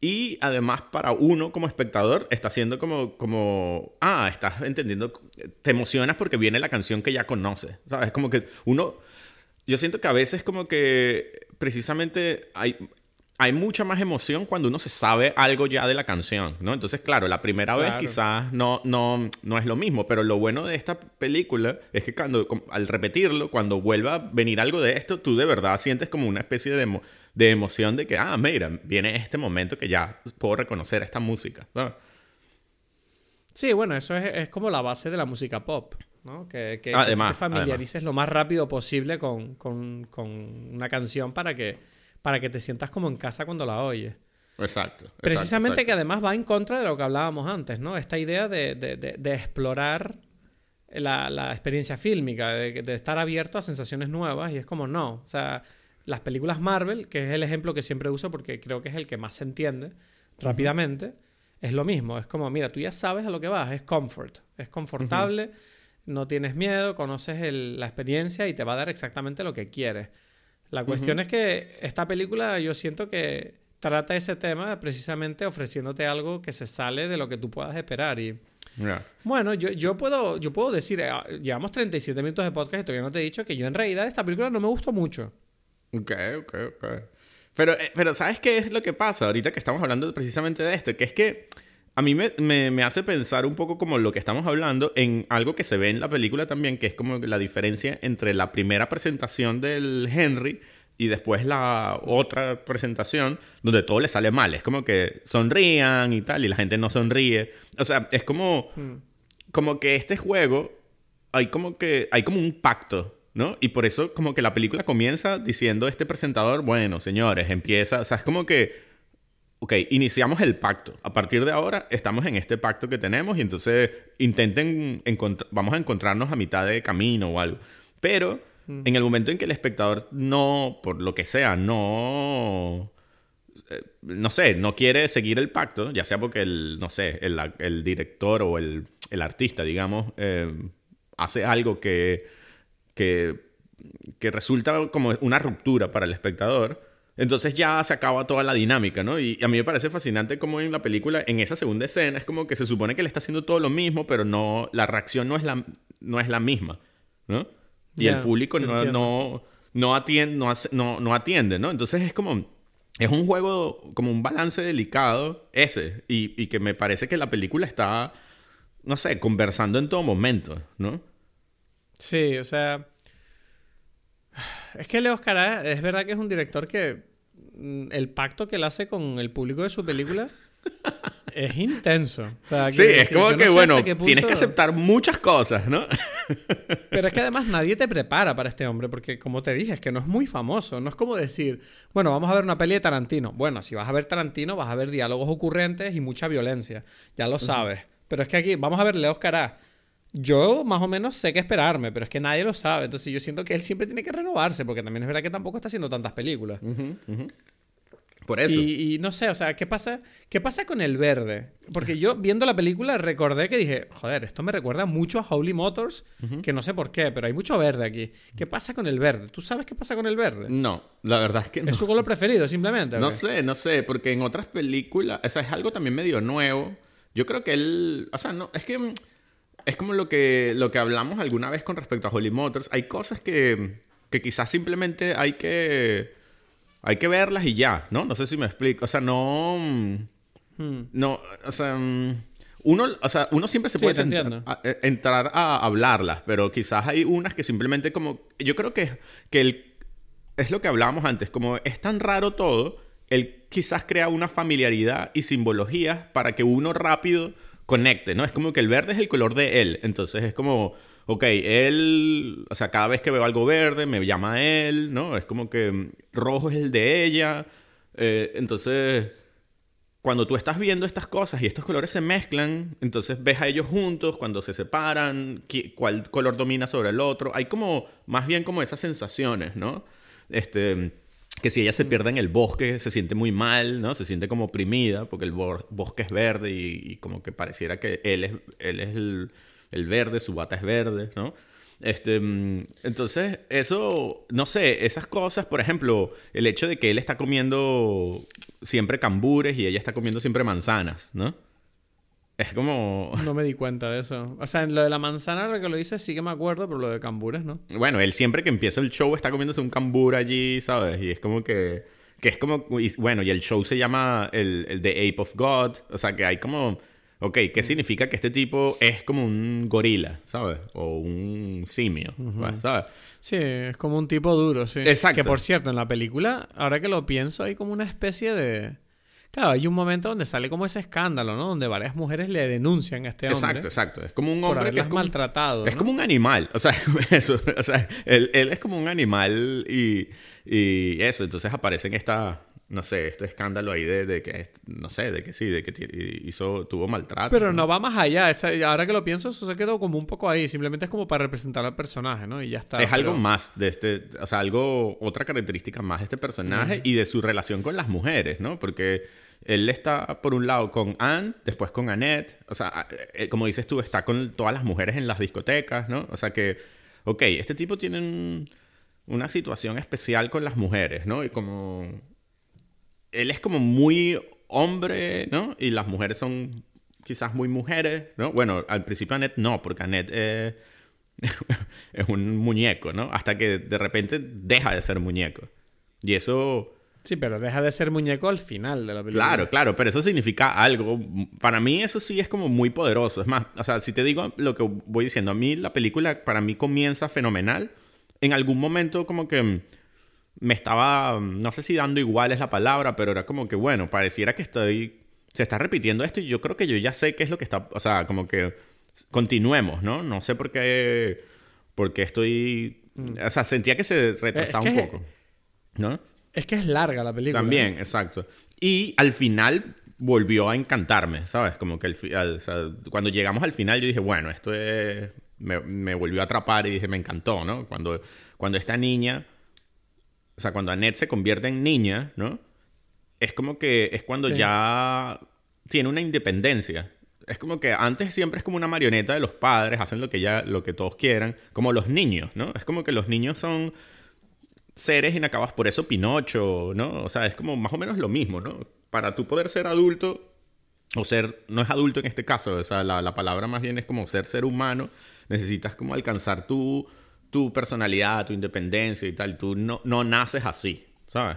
y además para uno como espectador está siendo como, como, ah, estás entendiendo, te emocionas porque viene la canción que ya conoces, ¿sabes? Como que uno, yo siento que a veces como que precisamente hay, hay mucha más emoción cuando uno se sabe algo ya de la canción, ¿no? Entonces, claro, la primera vez quizás no, no, no es lo mismo, pero lo bueno de esta película es que cuando, al repetirlo, cuando vuelva a venir algo de esto, tú de verdad sientes como una especie de de emoción de que, ah, mira, viene este momento que ya puedo reconocer esta música. Sí, bueno, eso es, como la base de la música pop, ¿no? Que, que, te familiarices lo más rápido posible con, una canción para que, para que te sientas como en casa cuando la oyes. Exacto. Precisamente que además va en contra de lo que hablábamos antes, ¿no? Esta idea de, explorar la, experiencia fílmica, de, de, estar abierto a sensaciones nuevas, y es como no. O sea, las películas Marvel, que es el ejemplo que siempre uso porque creo que es el que más se entiende rápidamente, es lo mismo. Es como, mira, tú ya sabes a lo que vas, es comfort, es confortable, no tienes miedo, conoces la experiencia y te va a dar exactamente lo que quieres. La cuestión es que esta película yo siento que trata ese tema precisamente ofreciéndote algo que se sale de lo que tú puedas esperar y... Bueno, yo, yo, puedo, yo puedo decir, eh, llevamos 37 minutos de podcast y todavía no te he dicho que yo en realidad esta película no me gustó mucho. Ok, ok, ok. Pero, eh, pero ¿sabes qué es lo que pasa ahorita que estamos hablando precisamente de esto? Que es que a mí me, me, hace pensar un poco como lo que estamos hablando en algo que se ve en la película también, que es como la diferencia entre la primera presentación del Henry y después la otra presentación donde todo le sale mal. Es como que sonrían y tal y la gente no sonríe. O sea, es como, hmm. como que este juego hay como que hay como un pacto ¿no? Y por eso como que la película comienza diciendo este presentador, bueno, señores, empieza, o sea, es como que, ok, iniciamos el pacto. A partir de ahora estamos en este pacto que tenemos y entonces intenten, vamos a encontrarnos a mitad de camino o algo. Pero mm. en el momento en que el espectador no, por lo que sea, no eh, no sé, no quiere seguir el pacto, ya sea porque el, no sé, el, director o el, artista, digamos, eh, hace algo que que, resulta como una ruptura para el espectador. Entonces ya se acaba toda la dinámica, ¿no? Y a mí me parece fascinante como en la película, en esa segunda escena, es como que se supone que le está haciendo todo lo mismo, pero no, la reacción no es la, no es la misma, ¿no? Y el público no, no, no, atiende, no, no, atiende, ¿no? Entonces es como, es un juego como un balance delicado ese. Y, y que me parece que la película está, no sé, conversando en todo momento, ¿no? Sí, o sea. Es que Leo Oscar es verdad que es un director que. mm, El pacto que él hace con el público de su película es intenso. O sea, Sí, es como no que, bueno, tienes que aceptar muchas cosas, ¿no? Pero es que además nadie te prepara para este hombre, porque como te dije, es que no es muy famoso. No es como decir, bueno, vamos a ver una peli de Tarantino. Bueno, si vas a ver Tarantino, vas a ver diálogos ocurrentes y mucha violencia. Ya lo sabes. Pero es que aquí, vamos a ver Leo Oscar Yo más o menos sé qué esperarme, pero es que nadie lo sabe. Entonces yo siento que él siempre tiene que renovarse, porque también es verdad que tampoco está haciendo tantas películas. Por eso. Y, y no sé, o sea, ¿qué pasa, ¿qué pasa con el verde? Porque yo viendo la película recordé que dije, joder, esto me recuerda mucho a Holy Motors, que no sé por qué, pero hay mucho verde aquí. ¿Qué pasa con el verde? ¿Tú sabes qué pasa con el verde? No, la verdad es que no. ¿Es su color preferido, simplemente? No sé, no sé, porque en otras películas, o sea, es algo también medio nuevo. Yo creo que él, o sea, no, es que mm, es como lo que, lo que hablamos alguna vez con respecto a Holly Motors. Hay cosas que, que quizás simplemente hay que, hay que verlas y ya, ¿no? No sé si me explico. O sea, no, mm, Hmm. no, o sea, uno, o sea, uno siempre se Sí, puede a- eh, entrar a hablarlas, pero quizás hay unas que simplemente como, yo creo que, que el, es lo que hablábamos antes, como es tan raro todo, él quizás crea una familiaridad y simbologías para que uno rápido conecte, ¿no? Es como que el verde es el color de él, entonces es como, ok, él, o sea, cada vez que veo algo verde me llama a él, ¿no? Es como que mm, rojo es el de ella, eh, entonces cuando tú estás viendo estas cosas y estos colores se mezclan, entonces ves a ellos juntos, cuando se separan, qui- cuál color domina sobre el otro. Hay como, más bien como esas sensaciones, ¿no? Este, que si ella se pierde en el bosque, se siente muy mal, ¿no? Se siente como oprimida porque el bosque es verde y, y como que pareciera que él es, él es el, el verde, su bata es verde, ¿no? Este, mm, entonces, eso, no sé, esas cosas, por ejemplo, el hecho de que él está comiendo siempre cambures y ella está comiendo siempre manzanas, ¿no? Es como, No me di cuenta de eso. O sea, en lo de la manzana, lo que lo dices, sí que me acuerdo, pero lo de cambures, ¿no? bueno, él siempre que empieza el show está comiéndose un cambur allí, ¿sabes? Y es como que, que es como, y bueno, y el show se llama el, el The Ape of God, o sea, que hay como, ok, ¿qué significa que este tipo es como un gorila, ¿sabes? O un simio, ¿sabes? Sí, es como un tipo duro, sí. Exacto. Que por cierto, en la película, ahora que lo pienso, hay como una especie de. Claro, hay un momento donde sale como ese escándalo, ¿no? Donde varias mujeres le denuncian a este hombre Exacto, exacto. Es como un por hombre que es como, maltratado. es ¿no? como un animal. O sea, eso. O sea, él, él es como un animal y, y eso. Entonces aparece en esta, no sé, este escándalo ahí de, de que, no sé, de que sí, de que hizo, tuvo maltrato. Pero no va más allá. esa- ahora que lo pienso, eso se quedó como un poco ahí. Simplemente es como para representar al personaje, ¿no? Y ya está. Es algo más de este, o sea, algo, otra característica más de este personaje y de su relación con las mujeres, ¿no? Porque él está, por un lado, con Anne, después con Annette, o sea, eh, como dices tú, está con todas las mujeres en las discotecas, ¿no? O sea que, ok, este tipo tiene un- una situación especial con las mujeres, ¿no? Y como, él es como muy hombre, ¿no? Y las mujeres son quizás muy mujeres, ¿no? Bueno, al principio Annette no, porque Annette eh, es un muñeco, ¿no? Hasta que de repente deja de ser muñeco. Y eso, Sí, pero deja de ser muñeco al final de la película. claro, claro, pero eso significa algo. Para mí eso sí es como muy poderoso. Es más, o sea, si te digo lo que voy diciendo, a mí la película para mí comienza fenomenal. En algún momento como que me estaba, no sé si dando igual es la palabra, pero era como que, bueno, pareciera que estoy, se está repitiendo esto y yo creo que yo ya sé qué es lo que está, o sea, como que continuemos, ¿no? No sé por qué, por qué estoy, o sea, sentía que se retrasaba Es un poco, ¿no? Es que es larga la película. También, exacto. Y al final volvió a encantarme, ¿sabes? Como que al- o sea, cuando llegamos al final yo dije, bueno, esto es... Me, me volvió a atrapar y dije, me encantó, ¿no? Cuando, cuando esta niña, o sea, cuando Annette se convierte en niña, ¿no? Es como que es cuando Sí. ya tiene una independencia. Es como que antes siempre es como una marioneta de los padres, hacen lo que ya, lo que todos quieran, como los niños, ¿no? Es como que los niños son seres inacabados. Por eso Pinocho, ¿no? O sea, es como más o menos lo mismo, ¿no? Para tú poder ser adulto, o ser, no es adulto en este caso, o sea, la, la palabra más bien es como ser ser humano, necesitas como alcanzar tu, tu personalidad, tu independencia y tal. Tú no, no naces así, ¿sabes?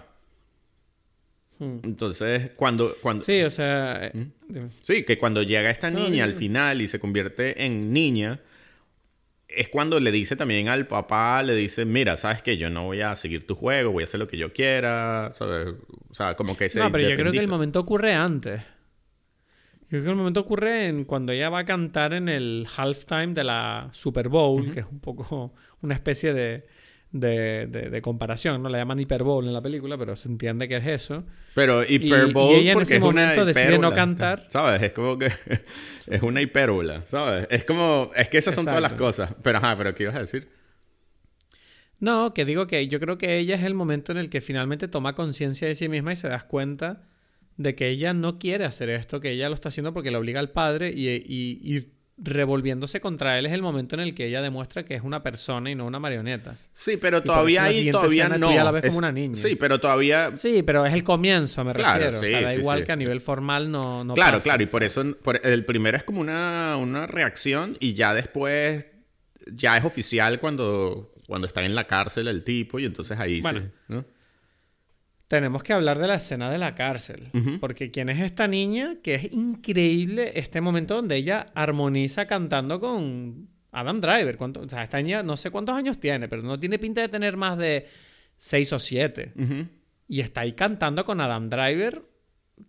Entonces, cuando, cuando... Sí, o sea... eh, dime. Sí, que cuando llega esta No, niña al final y se convierte en niña, es cuando le dice también al papá, le dice, mira, sabes que yo no voy a seguir tu juego, voy a hacer lo que yo quiera, ¿sabes? O sea, como que se No, pero yo creo que el momento ocurre antes. Yo creo que el momento ocurre en cuando ella va a cantar en el halftime de la Super Bowl, que es un poco una especie de, de, de- de comparación, ¿no? La llaman Hyper Bowl en la película, pero se entiende que es eso. Pero Y- hiperbole y ella en ese es momento decide no cantar. ¿Sabes? Es como que es una hipérbola, ¿sabes? Es como... Es que esas son todas las cosas. Pero, ajá, pero ¿qué ibas a decir? No, que digo que yo creo que ella es el momento en el que finalmente toma conciencia de sí misma y se das cuenta de que ella no quiere hacer esto, que ella lo está haciendo porque le obliga al padre y, y- y revolviéndose contra él es el momento en el que ella demuestra que es una persona y no una marioneta. Sí, pero todavía ahí todavía no. ya la ves como Es- una niña. Sí, pero todavía... Sí, pero es el comienzo, me Claro, refiero. o sí, sea, da sí, igual sí. que a nivel formal no, no claro, pasa. claro, y por eso por- el primero es como una, una reacción y ya después ya es oficial cuando, cuando está en la cárcel el tipo y entonces ahí Bueno. sí, ¿no? Tenemos que hablar de la escena de la cárcel. Porque quién es esta niña que es increíble este momento donde ella armoniza cantando con Adam Driver. ¿Cuánto- o sea, esta niña no sé cuántos años tiene, pero no tiene pinta de tener más de seis o siete. Y está ahí cantando con Adam Driver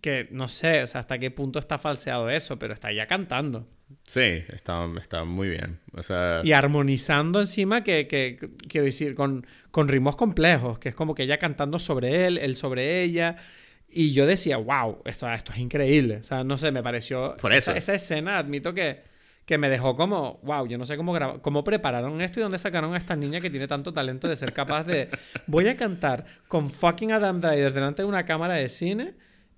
que no sé, o sea, hasta qué punto está falseado eso, pero está ya cantando. Sí, está, está muy bien. O sea, Y armonizando encima, que, que- que- quiero decir, con, con ritmos complejos, que es como que ella cantando sobre él, él sobre ella. Y yo decía, wow, esto, esto es increíble. O sea, no sé, me pareció. Por eso. Esa, esa escena, admito que, que me dejó como, wow, yo no sé cómo, cómo prepararon esto y dónde sacaron a esta niña que tiene tanto talento de ser capaz de. Voy a cantar con fucking Adam Driver delante de una cámara de cine.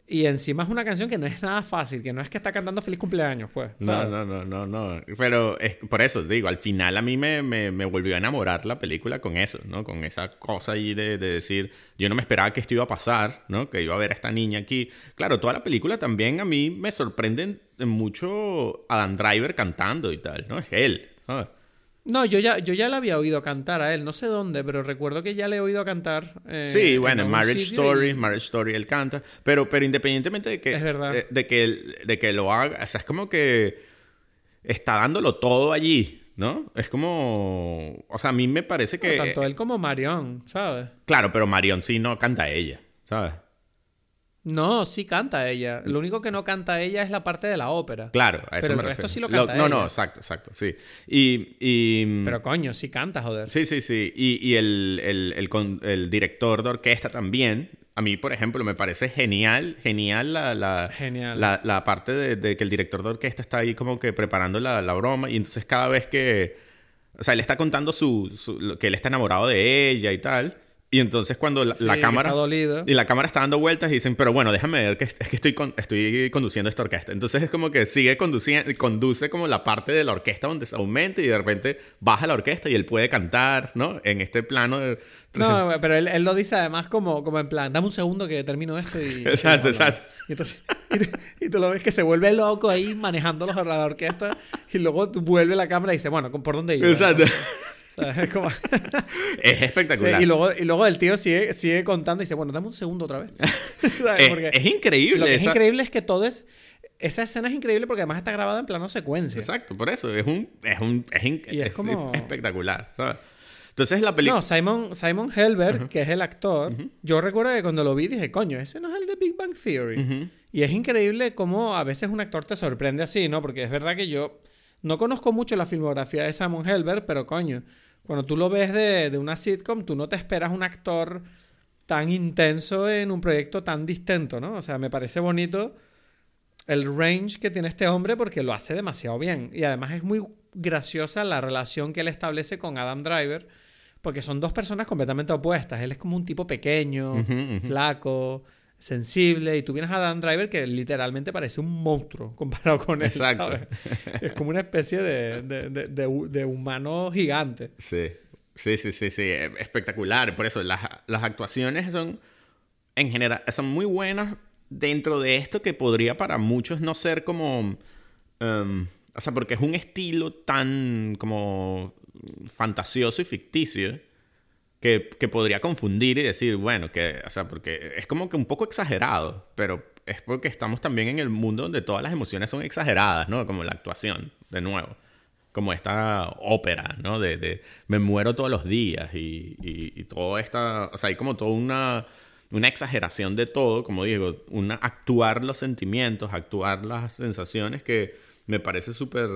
Y encima es una canción que no es nada fácil, que no es que está cantando feliz cumpleaños, pues. no, ¿sabes? no, no, no, no. Pero es, por eso digo, al final a mí me, me, me volvió a enamorar la película con eso, ¿no? Con esa cosa ahí de, de decir, yo no me esperaba que esto iba a pasar, ¿no? Que iba a ver a esta niña aquí. Claro, toda la película también a mí me sorprende mucho Adam Driver cantando y tal, ¿no? Es él, ¿sabes? No, yo ya, yo ya le había oído cantar a él, no sé dónde, pero recuerdo que ya le he oído cantar. eh, Sí, bueno, en Marriage Story, y- Marriage Story él canta, pero, pero independientemente de que, Es verdad. de, de que, de que lo haga, o sea, es como que está dándolo todo allí, ¿no? Es como, o sea, a mí me parece que, Tanto él como Marion, ¿sabes? claro, pero Marion sí no canta ella, ¿sabes? No, sí canta ella. Lo único que no canta ella es la parte de la ópera. Claro, a eso Pero me el resto sí lo canta No, no, ella. exacto, exacto, sí. Y, y Pero coño, sí canta, joder. Sí, sí, sí. Y, y el, el, el el director de orquesta también. A mí, por ejemplo, me parece genial, genial la, la, Genial. la, la parte de, de que el director de orquesta está ahí como que preparando la, la broma y entonces cada vez que... O sea, él está contando su, su- que él está enamorado de ella y tal. Y entonces cuando la, Sí, la que cámara... está. Y la cámara está dando vueltas y dicen, pero bueno, déjame ver que es que estoy, con- estoy conduciendo esta orquesta. Entonces es como que sigue conduciendo, conduce como la parte de la orquesta donde se aumenta y de repente baja la orquesta y él puede cantar, ¿no? En este plano. de- No, pero él, él lo dice además como, como en plan, dame un segundo que termino esto y... Exacto, y seguimos hablando". exacto. Y, entonces, y, tú, y tú lo ves que se vuelve loco ahí manejando la orquesta y luego tú vuelve la cámara y dice, bueno, ¿por dónde iba? Exacto. O sea, es como- Es Sí, espectacular. y, luego, y luego el tío sigue, sigue contando y dice, bueno, dame un segundo otra vez. ¿Sabes? Es- Porque es increíble Lo que es esa- increíble es que todo es... Esa escena es increíble porque además está grabada en plano secuencia. Exacto, por eso. Es un... Es, un, es, in- Y es es como- espectacular, ¿sabes? Entonces la película... No, Simon, Simon Helberg, que es el actor, yo recuerdo que cuando lo vi dije, coño, ese no es el de Big Bang Theory. Y es increíble cómo a veces un actor te sorprende así, ¿no? Porque es verdad que yo no conozco mucho la filmografía de Simon Helberg, pero coño, cuando tú lo ves de, de una sitcom, tú no te esperas un actor tan intenso en un proyecto tan distinto, ¿no? O sea, me parece bonito el range que tiene este hombre porque lo hace demasiado bien. Y además es muy graciosa la relación que él establece con Adam Driver, porque son dos personas completamente opuestas. Él es como un tipo pequeño, flaco, sensible, y tú vienes a Adam Driver que literalmente parece un monstruo comparado con él, Exacto. ¿sabes? Es como una especie de, de- de- de hu- de humano gigante. Sí, sí, sí, sí, sí, eh, espectacular. Por eso las, las actuaciones son, en general, son muy buenas dentro de esto que podría para muchos no ser como, em, o sea, porque es un estilo tan como fantasioso y ficticio que, podría confundir y decir, bueno, que, o sea, porque es como que un poco exagerado, pero es porque estamos también en el mundo donde todas las emociones son exageradas, ¿no? Como la actuación, de nuevo. Como esta ópera, ¿no? De, de me muero todos los días y, y, todo esta, o sea, hay como toda una, una exageración de todo, como digo, una, actuar los sentimientos, actuar las sensaciones que me parece súper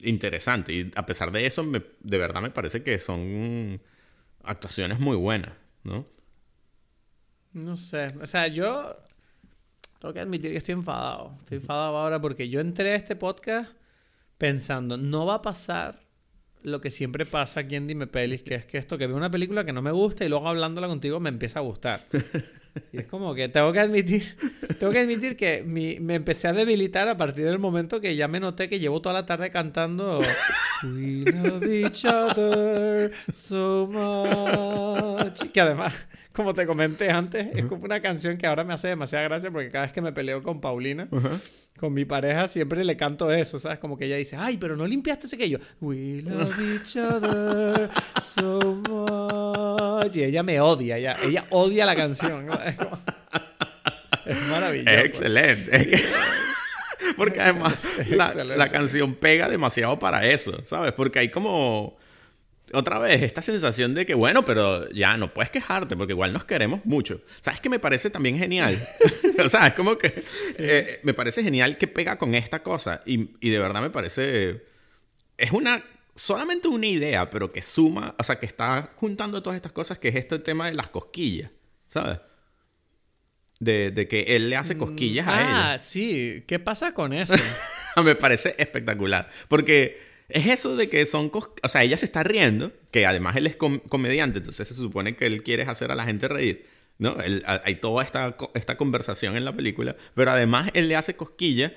interesante. Y a pesar de eso, me, de verdad me parece que son actuaciones muy buenas, ¿no? No sé, o sea, yo tengo que admitir que estoy enfadado. Estoy enfadado ahora porque yo entré a este podcast pensando, no va a pasar lo que siempre pasa aquí en Dime Pelis, que es que esto, que veo una película que no me gusta y luego hablándola contigo me empieza a gustar. Y es como que tengo que admitir, tengo que admitir que me empecé a debilitar a partir del momento que ya me noté que llevo toda la tarde cantando We love each other so much. Que además, como te comenté antes, es como una canción que ahora me hace demasiada gracia porque cada vez que me peleo con Paulina, con mi pareja, siempre le canto eso, ¿sabes? Como que ella dice, ay, pero no limpiaste ese que yo. We love each other so much. Y ella me odia, ella, ella odia la canción. Es, maravilloso. Excelente. Es que- Porque además la, la canción pega demasiado para eso, ¿sabes? Porque hay como... Otra vez, esta sensación de que, bueno, pero ya no puedes quejarte porque igual nos queremos mucho. ¿Sabes qué me parece también genial? o sea, es como que eh, me parece genial que pega con esta cosa y, y de verdad me parece... Es una... Solamente una idea, pero que suma, o sea, que está juntando todas estas cosas, que es este tema de las cosquillas, ¿sabes? De, de que él le hace cosquillas a ella. Ah, sí. ¿Qué pasa con eso? Me parece espectacular. Porque es eso de que son... O sea, ella se está riendo, que además él es com- comediante, entonces se supone que él quiere hacer a la gente reír. ¿No? Hay toda esta, esta conversación en la película, pero además él le hace cosquillas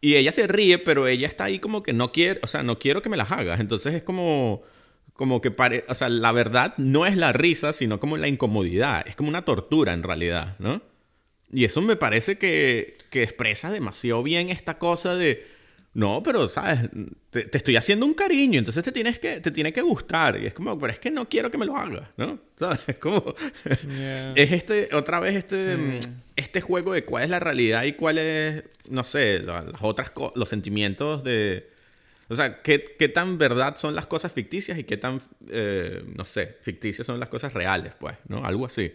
y ella se ríe, pero ella está ahí como que no quiere, o sea, no quiero que me las hagas. Entonces es como, como que, pare, o sea, la verdad no es la risa, sino como la incomodidad. Es como una tortura en realidad, ¿no? Y eso me parece que, que expresa demasiado bien esta cosa de, no, pero, ¿sabes? Te, te estoy haciendo un cariño, entonces te, tienes que, te tiene que gustar. Y es como, pero es que no quiero que me lo hagas, ¿no? ¿Sabes? Es como... Yeah. Es este, otra vez este, Sí. mm, este juego de cuál es la realidad y cuál es, no sé, la- las otras los sentimientos de... O sea, ¿qué, qué tan verdad son las cosas ficticias y qué tan, eh, no sé, ficticias son las cosas reales, pues, ¿no? Algo así.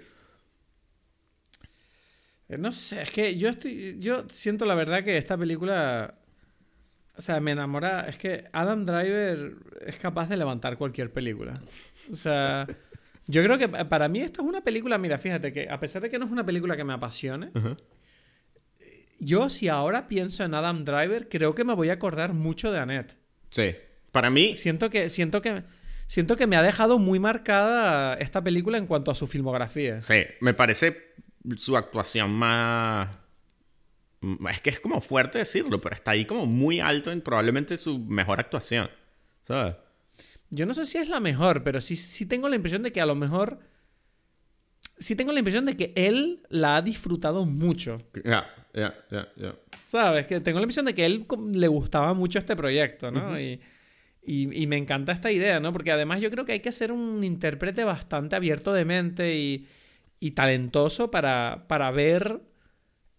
Eh, No sé, es que yo estoy. Yo siento la verdad que esta película. O sea, me enamora. Es que Adam Driver es capaz de levantar cualquier película. O sea. Yo creo que pa- para mí esto es una película. Mira, fíjate que a pesar de que no es una película que me apasione, yo si ahora pienso en Adam Driver, creo que me voy a acordar mucho de Annette. Sí. Para mí, Siento que, siento que, siento que me ha dejado muy marcada esta película en cuanto a su filmografía. Sí, me parece su actuación más... Es que es como fuerte decirlo, pero está ahí como muy alto en probablemente su mejor actuación. ¿Sabes? Yo no sé si es la mejor, pero sí, sí tengo la impresión de que a lo mejor. Sí tengo la impresión de que él la ha disfrutado mucho. Ya, ya, ya, ya. ¿Sabes? Que tengo la impresión de que él le gustaba mucho este proyecto, ¿no? y, y- y me encanta esta idea, ¿no? Porque además yo creo que hay que ser un intérprete bastante abierto de mente y, y talentoso para, para ver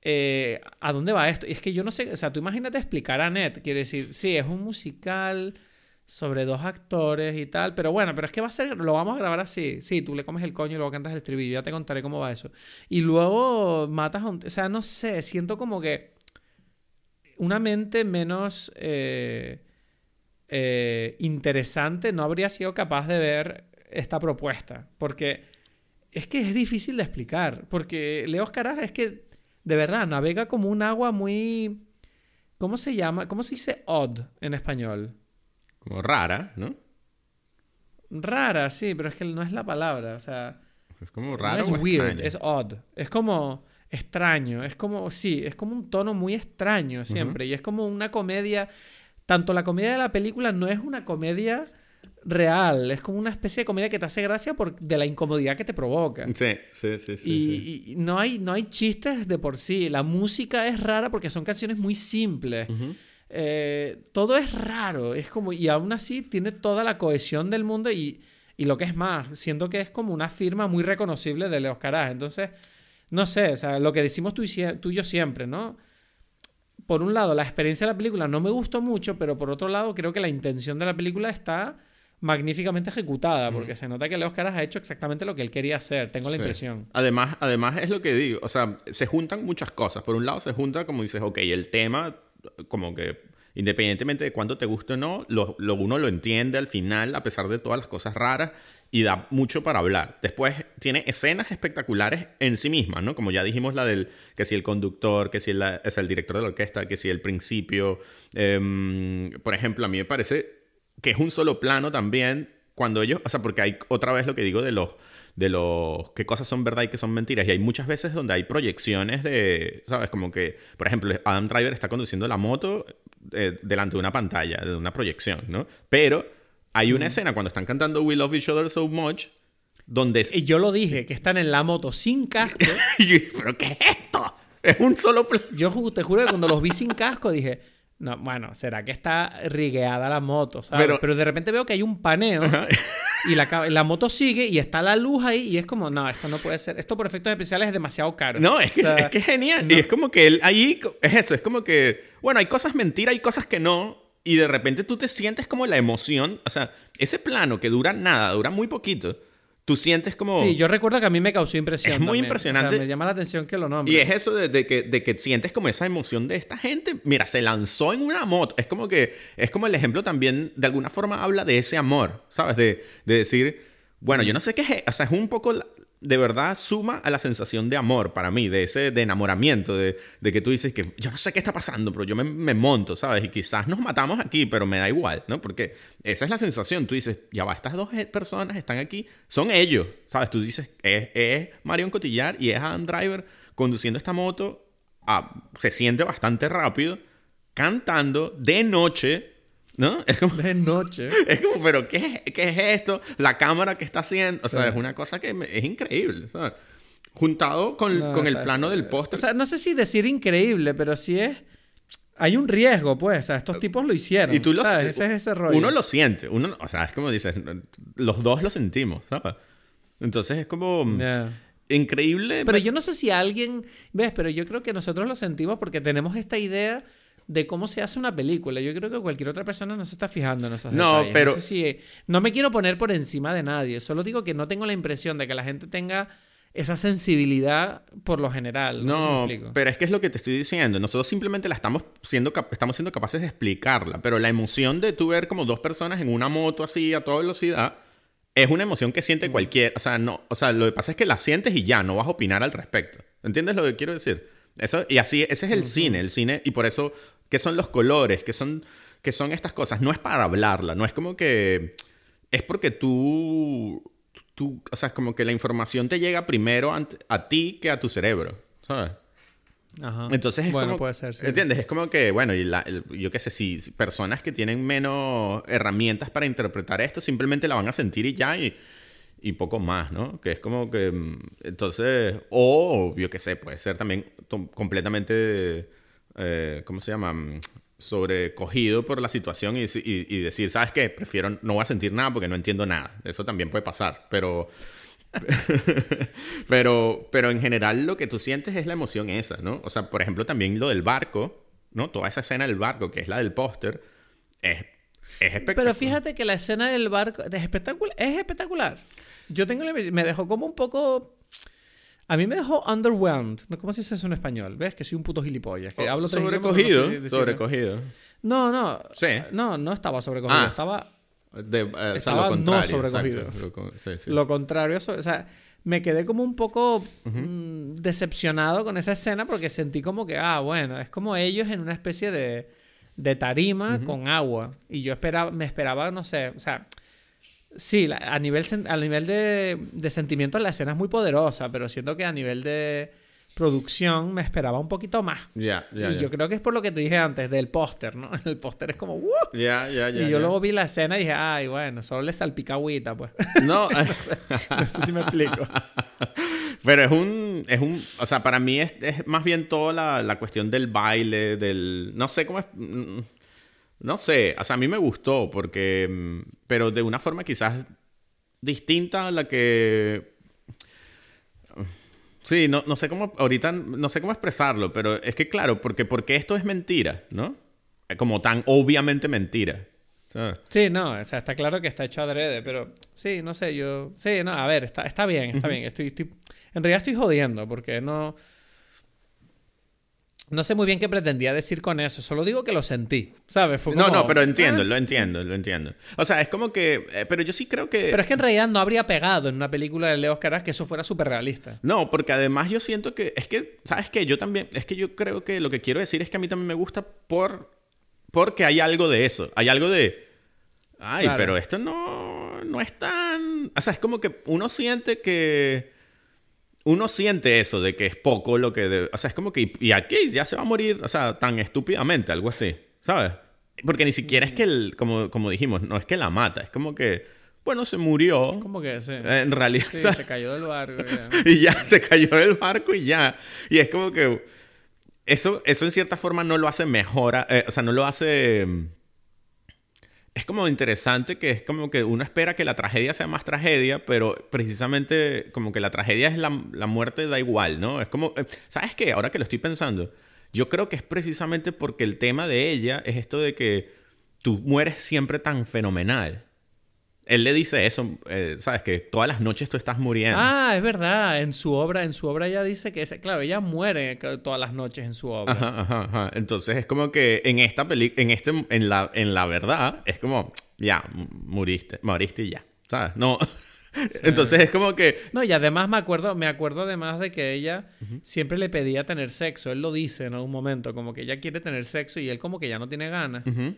eh, a dónde va esto. Y es que yo no sé, o sea, tú imagínate explicar a Net, quiere decir, sí, es un musical sobre dos actores y tal, pero bueno, pero es que va a ser, lo vamos a grabar así, sí, tú le comes el coño y luego cantas el estribillo, ya te contaré cómo va eso. Y luego matas a un, o sea, no sé, siento como que una mente menos eh, eh, interesante no habría sido capaz de ver esta propuesta, porque es que es difícil de explicar, porque Leo Caras es que de verdad navega como un agua muy... ¿Cómo se llama? ¿Cómo se dice odd en español? Como rara, ¿no? Rara, sí, pero es que no es la palabra, o sea... Es como No raro. es o weird, extraño. es odd. Es como extraño. Es como, sí, es como un tono muy extraño siempre. Y es como una comedia. Tanto la comedia de la película no es una comedia real. Es como una especie de comedia que te hace gracia por, de la incomodidad que te provoca. Sí, sí, sí, sí. y, sí. y no, hay, no hay chistes de por sí. La música es rara porque son canciones muy simples. Eh, todo es raro, es como, y aún así tiene toda la cohesión del mundo y, Y lo que es más, siento que es como una firma muy reconocible de Leos Carás. Entonces, no sé, o sea, lo que decimos tú y, tú y yo siempre, ¿no? Por un lado, la experiencia de la película no me gustó mucho, pero por otro lado, creo que la intención de la película está magníficamente ejecutada, porque se nota que Leos Caras ha hecho exactamente lo que él quería hacer, tengo la Sí. impresión. Además, además es lo que digo, o sea, se juntan muchas cosas. Por un lado se junta, como dices, ok, el tema, como que independientemente de cuánto te guste o no, lo, lo uno lo entiende al final, a pesar de todas las cosas raras, y da mucho para hablar. Después tiene escenas espectaculares en sí mismas, ¿no? Como ya dijimos, la del, que si el conductor, que si el, es el director de la orquesta, que si el principio. Em, por ejemplo, a mí me parece que es un solo plano también cuando ellos, o sea, porque hay otra vez lo que digo de los de los qué cosas son verdad y qué son mentiras y hay muchas veces donde hay proyecciones de, sabes, como que, por ejemplo, Adam Driver está conduciendo la moto eh, delante de una pantalla, de una proyección, ¿no? Pero hay una escena cuando están cantando We Love Each Other So Much donde Y yo lo dije, que están en la moto sin casco. y yo, pero qué es esto? Es un solo plano. Yo te juro que cuando los vi sin casco dije, no, bueno, ¿será que está rigueada la moto? ¿sabes? Pero- Pero, de repente veo que hay un paneo y la, la moto sigue y está la luz ahí y es como, no, esto no puede ser. Esto por efectos especiales es demasiado caro. No, es que, O sea, es que es genial. Y es como que él ahí es eso, es como que, bueno, hay cosas mentiras, hay cosas que no. Y de repente tú te sientes como la emoción. O sea, ese plano que dura nada, dura muy poquito. Tú sientes como. Sí, yo recuerdo que a mí me causó impresión. Es muy también. impresionante. O sea, me llama la atención que lo nombre. Y es eso de, de que, de que sientes como esa emoción de esta gente. Mira, se lanzó en una moto. Es como que. Es como el ejemplo también, de alguna forma, habla de ese amor, ¿sabes? De, de decir. Bueno, yo no sé qué es. O sea, es un poco. la- De verdad, suma a la sensación de amor para mí, de ese de enamoramiento, de, de que tú dices que yo no sé qué está pasando, pero yo me, me monto, ¿sabes? Y quizás nos matamos aquí, pero me da igual, ¿no? Porque esa es la sensación. Tú dices, ya va, estas dos personas están aquí, son ellos, ¿sabes? Tú dices, es, es Marion Cotillar y es Adam Driver conduciendo esta moto, ah, se siente bastante rápido, cantando de noche, ¿no? Es como, De noche. es como, pero ¿qué, ¿qué es esto? La cámara que está haciendo. O sea, Sí. es una cosa que me- es increíble, ¿sabes? Juntado con, No, con el plano del O póster. sea, no sé si decir increíble, pero sí es. Hay un riesgo, pues. O sea, estos tipos lo hicieron. y tú lo ¿sabes? Ese es ese rollo. Uno lo siente. Uno, o sea, es como dices, los dos lo sentimos, ¿sabes? Entonces es como Ya. increíble. Pero yo no sé si alguien. ¿Ves? Pero yo creo que nosotros lo sentimos porque tenemos esta idea de cómo se hace una película. Yo creo que cualquier otra persona no se está fijando en esos No, detalles. pero- No, sé si- no me quiero poner por encima de nadie. Solo digo que no tengo la impresión de que la gente tenga esa sensibilidad por lo general. No, sé si pero es que es lo que te estoy diciendo. Nosotros simplemente la estamos siendo, estamos siendo capaces de explicarla. Pero la emoción de tú ver como dos personas en una moto así a toda velocidad es una emoción que Mm. siente cualquier. O sea, no, o sea, lo que pasa es que la sientes y ya, no vas a opinar al respecto. ¿Entiendes lo que quiero decir? Eso, y así, ese es el cine, el cine, y por eso, ¿qué son los colores? ¿Qué son, qué son estas cosas? No es para hablarla, no es como que. Es porque tú. tú o sea, es como que la información te llega primero a ti que a tu cerebro, ¿sabes? Ajá. Entonces es bueno, como, puede ser, sí. ¿Entiendes? Es como que, bueno, y la- el- yo qué sé, si personas que tienen menos herramientas para interpretar esto simplemente la van a sentir y ya, y, y poco más, ¿no? Que es como que, mm, entonces, o yo qué sé, puede ser también completamente, eh, ¿cómo se llama? Mm, Sobrecogido por la situación y, deci- y- y decir, ¿sabes qué? Prefiero, no voy a sentir nada porque no entiendo nada. Eso también puede pasar, pero... pero, pero en general lo que tú sientes es la emoción esa, ¿no? O sea, por ejemplo, también lo del barco, ¿no? Toda esa escena del barco, que es la del póster, es, es espectacular. Pero fíjate que la escena del barco es espectacular. Es espectacular. Yo tengo la- me dejó como un poco a mí me dejó underwhelmed. ¿Cómo se dice eso en español? ¿Ves? Que soy un puto gilipollas. Que hablo tres idiomas, pero no sé sobrecogido, sobrecogido. No, no. Sí. No, no estaba sobrecogido. Ah. Estaba De, o sea, Estaba lo no sobrecogido. exacto. Lo sí, sí. lo contrario. so- O sea, me quedé como un poco mm, decepcionado con esa escena porque sentí como que, ah, bueno, es como ellos en una especie de, de tarima con agua. Y yo esperaba, me esperaba, no sé, o sea, sí, la- a nivel, a nivel de, de sentimiento la escena es muy poderosa, pero siento que a nivel de producción me esperaba un poquito más. Ya, ya, y yo creo que es por lo que te dije antes del póster, ¿no? El póster es como. Ya, ya, ya, y yo luego vi la escena y dije, ay, bueno, solo le salpica agüita, pues. No, no sé si me explico. pero es un, es un, o sea, para mí es, es más bien toda la, la cuestión del baile, del, no sé cómo es, mm, no sé, o sea, a mí me gustó porque, mm, pero de una forma quizás distinta a la que... Sí, no, no sé cómo, ahorita no sé cómo expresarlo, pero es que claro, porque, porque esto es mentira, ¿no? Como tan obviamente mentira. ¿sabes? Sí, no, o sea, está claro que está hecho adrede, pero sí, no sé, yo... Sí, no, a ver, está, está bien, está bien. Estoy, estoy... En realidad estoy jodiendo, porque no... No sé muy bien qué pretendía decir con eso, solo digo que lo sentí, ¿sabes? Fue No, como, no, pero entiendo, "Ah". lo entiendo, lo entiendo. O sea, es como que... eh, pero yo sí creo que... Pero es que en realidad no habría pegado en una película de Leo Caras que eso fuera súper realista. No, porque además yo siento que... Es que, ¿sabes qué? Yo también... Es que yo creo que lo que quiero decir es que a mí también me gusta por... Porque hay algo de eso. Hay algo de... Ay, Claro. pero esto no, no es tan... O sea, es como que uno siente que... Uno siente eso de que es poco lo que... de- o sea, es como que... y- aquí ya se va a morir, o sea, tan estúpidamente, algo así, ¿sabes? Porque ni siquiera es que, el, como, como dijimos, no es que la mata, es como que... Bueno, se murió. Como que sí. En realidad... Sí, o sea, se cayó del barco. ya. y ya se cayó del barco y ya. Y es como que eso, eso en cierta forma no lo hace mejor, eh, o sea, no lo hace... Es como interesante que es como que uno espera que la tragedia sea más tragedia, pero precisamente como que la tragedia es la, la muerte da igual, ¿no? Es como, eh, ¿sabes qué? Ahora que lo estoy pensando, yo creo que es precisamente porque el tema de ella es esto de que tú mueres siempre tan fenomenal. Él le dice eso, eh, ¿sabes? Que todas las noches tú estás muriendo. Ah, es verdad. En su obra, en su obra ella dice que ese, claro, ella muere todas las noches en su obra. Ajá, ajá, ajá. Entonces es como que en esta película, en este, en la, en la verdad, es como, ya, muriste, moriste y ya, ¿sabes? No. Entonces es como que, No, y además me acuerdo, me acuerdo además de que ella siempre le pedía tener sexo. Él lo dice en algún momento, como que ella quiere tener sexo y él como que ya no tiene ganas. ujú.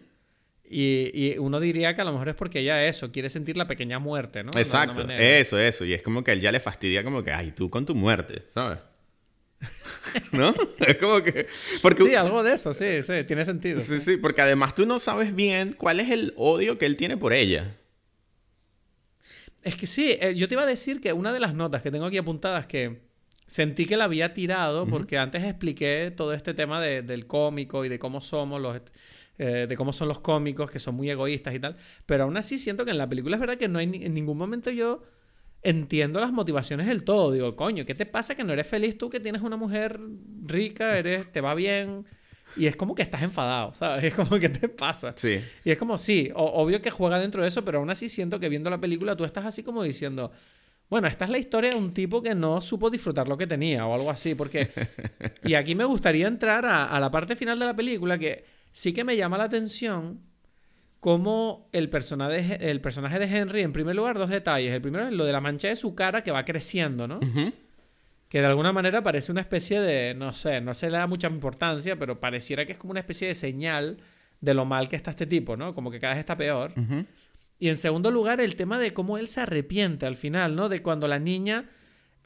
Y, y uno diría que a lo mejor es porque ella eso, quiere sentir la pequeña muerte, ¿no? Exacto, eso, eso. Y es como que él ya le fastidia como que, ay, tú con tu muerte, ¿sabes? ¿No? Es como que, porque, Sí, algo de eso, sí, sí, tiene sentido. sí, sí, porque además tú no sabes bien cuál es el odio que él tiene por ella. Es que sí, eh, yo te iba a decir que una de las notas que tengo aquí apuntadas que sentí que la había tirado porque antes expliqué todo este tema de- del cómico y de cómo somos los eh, de cómo son los cómicos que son muy egoístas y tal, pero aún así siento que en la película es verdad que no hay ni- en ningún momento yo entiendo las motivaciones del todo, digo, coño, ¿qué te pasa que no eres feliz tú que tienes una mujer rica, eres te va bien? Y es como que estás enfadado, ¿sabes? Es como que te pasa. Sí. Y es como, sí, o- obvio que juega dentro de eso, pero aún así siento que viendo la película tú estás así como diciendo, bueno, esta es la historia de un tipo que no supo disfrutar lo que tenía o algo así, porque... y aquí me gustaría entrar a, a la parte final de la película que sí que me llama la atención cómo el personaje, el personaje de Henry, en primer lugar, dos detalles. El primero es lo de la mancha de su cara que va creciendo, ¿no? Que de alguna manera parece una especie de, no sé, no se le da mucha importancia, pero pareciera que es como una especie de señal de lo mal que está este tipo, ¿no? Como que cada vez está peor. Y en segundo lugar, el tema de cómo él se arrepiente al final, ¿no? De cuando la niña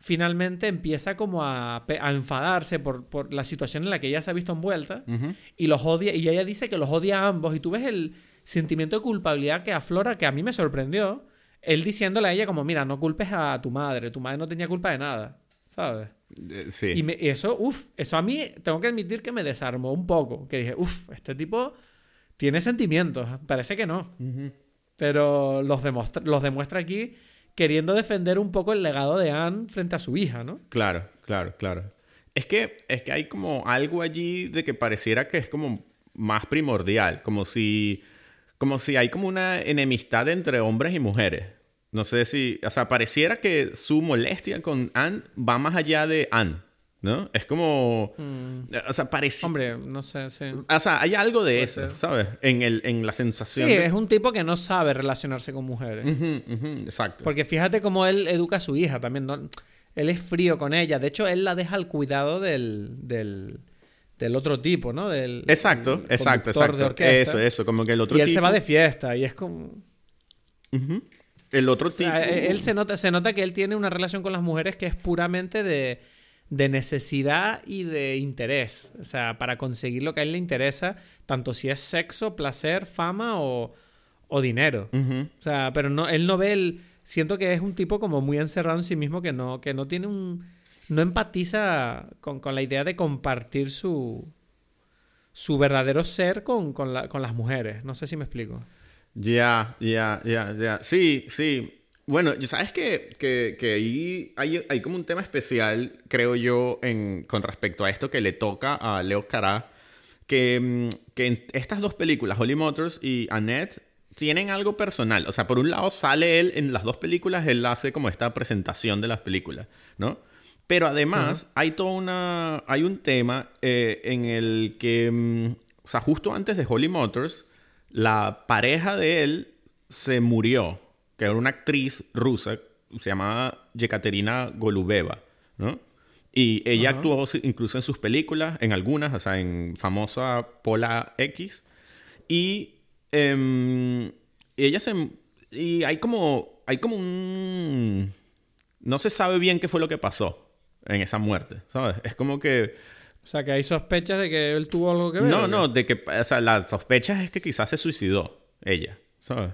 finalmente empieza como a, enfadarse por, por la situación en la que ella se ha visto envuelta y los odia, y ella dice que los odia a ambos, y tú ves el sentimiento de culpabilidad que aflora, que a mí me sorprendió, él diciéndole a ella como, mira, no culpes a tu madre, tu madre no tenía culpa de nada, ¿sabes? Eh, Sí. Y me- y eso, uff, eso a mí tengo que admitir que me desarmó un poco, que dije, uff, este tipo tiene sentimientos, parece que no, pero los, los demuestra aquí queriendo defender un poco el legado de Anne frente a su hija, ¿no? Claro, claro, claro. Es que, es que hay como algo allí de que pareciera que es como más primordial, como si, como si hay como una enemistad entre hombres y mujeres. No sé si, o sea, pareciera que su molestia con Anne va más allá de Anne, ¿no? Es como, o sea, parece, Hombre, no sé, sí. o sea, hay algo de Puede eso, ser. ¿sabes? En el, en la sensación. Sí, de- es un tipo que no sabe relacionarse con mujeres. Exacto. Porque fíjate cómo él educa a su hija también. ¿no? Él es frío con ella. De hecho, él la deja al cuidado del, del, del otro tipo, ¿no? Del, Exacto, exacto, de exacto. orquesta. Eso, eso, como que el otro Y él se tipo- va de fiesta y es como... El otro O tipo... sea, él se nota, se nota que él tiene una relación con las mujeres que es puramente de, de necesidad y de interés. O sea, para conseguir lo que a él le interesa, tanto si es sexo, placer, fama o, o dinero. O sea, pero no, él no ve el. Siento que es un tipo como muy encerrado en sí mismo que no, que no tiene un. No empatiza con, con la idea de compartir su. su verdadero ser con, con, la- con las mujeres. No sé si me explico. Ya, ya, ya, ya. Sí, sí. Bueno, ya sabes que, que, que ahí hay, hay, como un tema especial, creo yo, en, con respecto a esto que le toca a Leo Cará, que, mm, que en estas dos películas, Holly Motors y Annette, tienen algo personal. O sea, por un lado sale él en las dos películas, él hace como esta presentación de las películas, ¿no? Pero además hay toda una, hay un tema eh, en el que, mm, o sea, justo antes de Holly Motors, la pareja de él se murió, que era una actriz rusa, se llamaba Yekaterina Golubeva, ¿no? Y ella actuó incluso en sus películas, en algunas, o sea, en famosa Pola X. Y eh, ella se... Y hay como... Hay como un... No se sabe bien qué fue lo que pasó en esa muerte, ¿sabes? Es como que... O sea, que hay sospechas de que él tuvo algo que ver. No, no, de que... O sea, las sospechas es que quizás se suicidó ella, ¿sabes?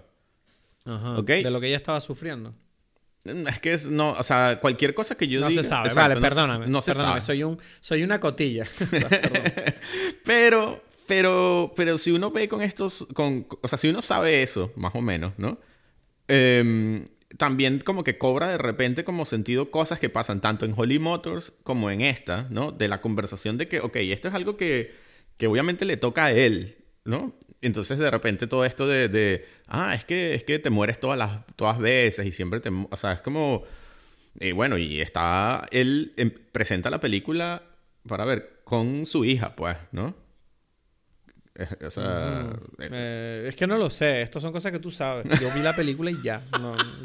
Ajá. De lo que ella estaba sufriendo. Es que es, no, o sea, cualquier cosa que yo no diga... No se sabe, vale, perdóname. No, se perdóname, Soy, un, soy una cotilla. pero, pero, pero si uno ve con estos, con, o sea, si uno sabe eso, más o menos, ¿no? Em, también como que cobra de repente como sentido cosas que pasan tanto en Holly Motors como en esta, ¿no? De la conversación de que, ok, esto es algo que, que obviamente le toca a él, ¿no? Entonces de repente todo esto de, de, ah, es que, es que te mueres todas las todas veces y siempre te... O sea, es como... Y bueno, y está... Él em, presenta la película, para ver, con su hija, pues, ¿no? O sea, eh, eh, es que no lo sé, estas son cosas que tú sabes. Yo vi la película y ya.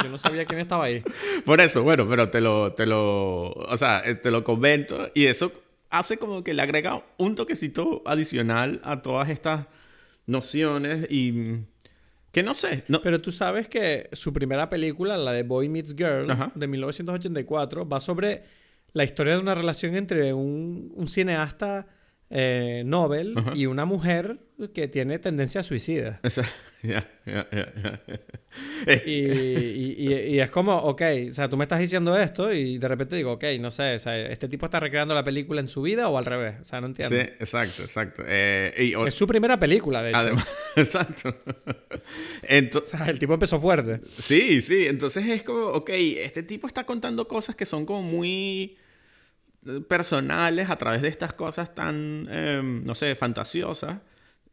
yo no sabía quién estaba ahí. Por eso, bueno, pero te lo, te lo, o sea, eh, te lo comento y eso hace como que le agrega un toquecito adicional a todas estas nociones y que no sé. No. Pero tú sabes que su primera película, la de Boy Meets Girl, de 1984, va sobre la historia de una relación entre un, un cineasta eh, Nobel y una mujer que tiene tendencia a suicida. y, es como, ok, o sea, tú me estás diciendo esto y de repente digo, ok, no sé, o sea, este tipo está recreando la película en su vida o al revés, o sea, no entiendo. Sí, exacto, exacto. Eh, es su primera película, de hecho. Además, exacto. o sea, el tipo empezó fuerte. Sí, sí, entonces es como, ok, este tipo está contando cosas que son como muy personales a través de estas cosas tan, em, no sé, fantasiosas.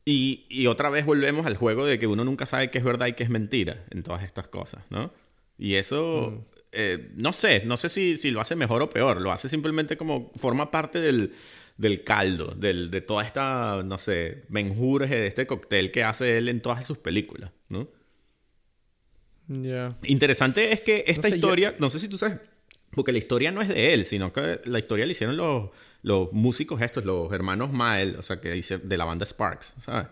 Y, y, otra vez volvemos al juego de que uno nunca sabe qué es verdad y qué es mentira en todas estas cosas, ¿no? Y eso, mm. eh, no sé, no sé si, si, lo hace mejor o peor, lo hace simplemente como forma parte del, del caldo, del, de toda esta, no sé, menjurje de este cóctel que hace él en todas sus películas, ¿no? Interesante es que esta historia, no sé si tú sabes, porque la historia no es de él, sino que la historia la hicieron los, los músicos estos, los hermanos Mael, o sea, que dice de la banda Sparks, ¿sabes?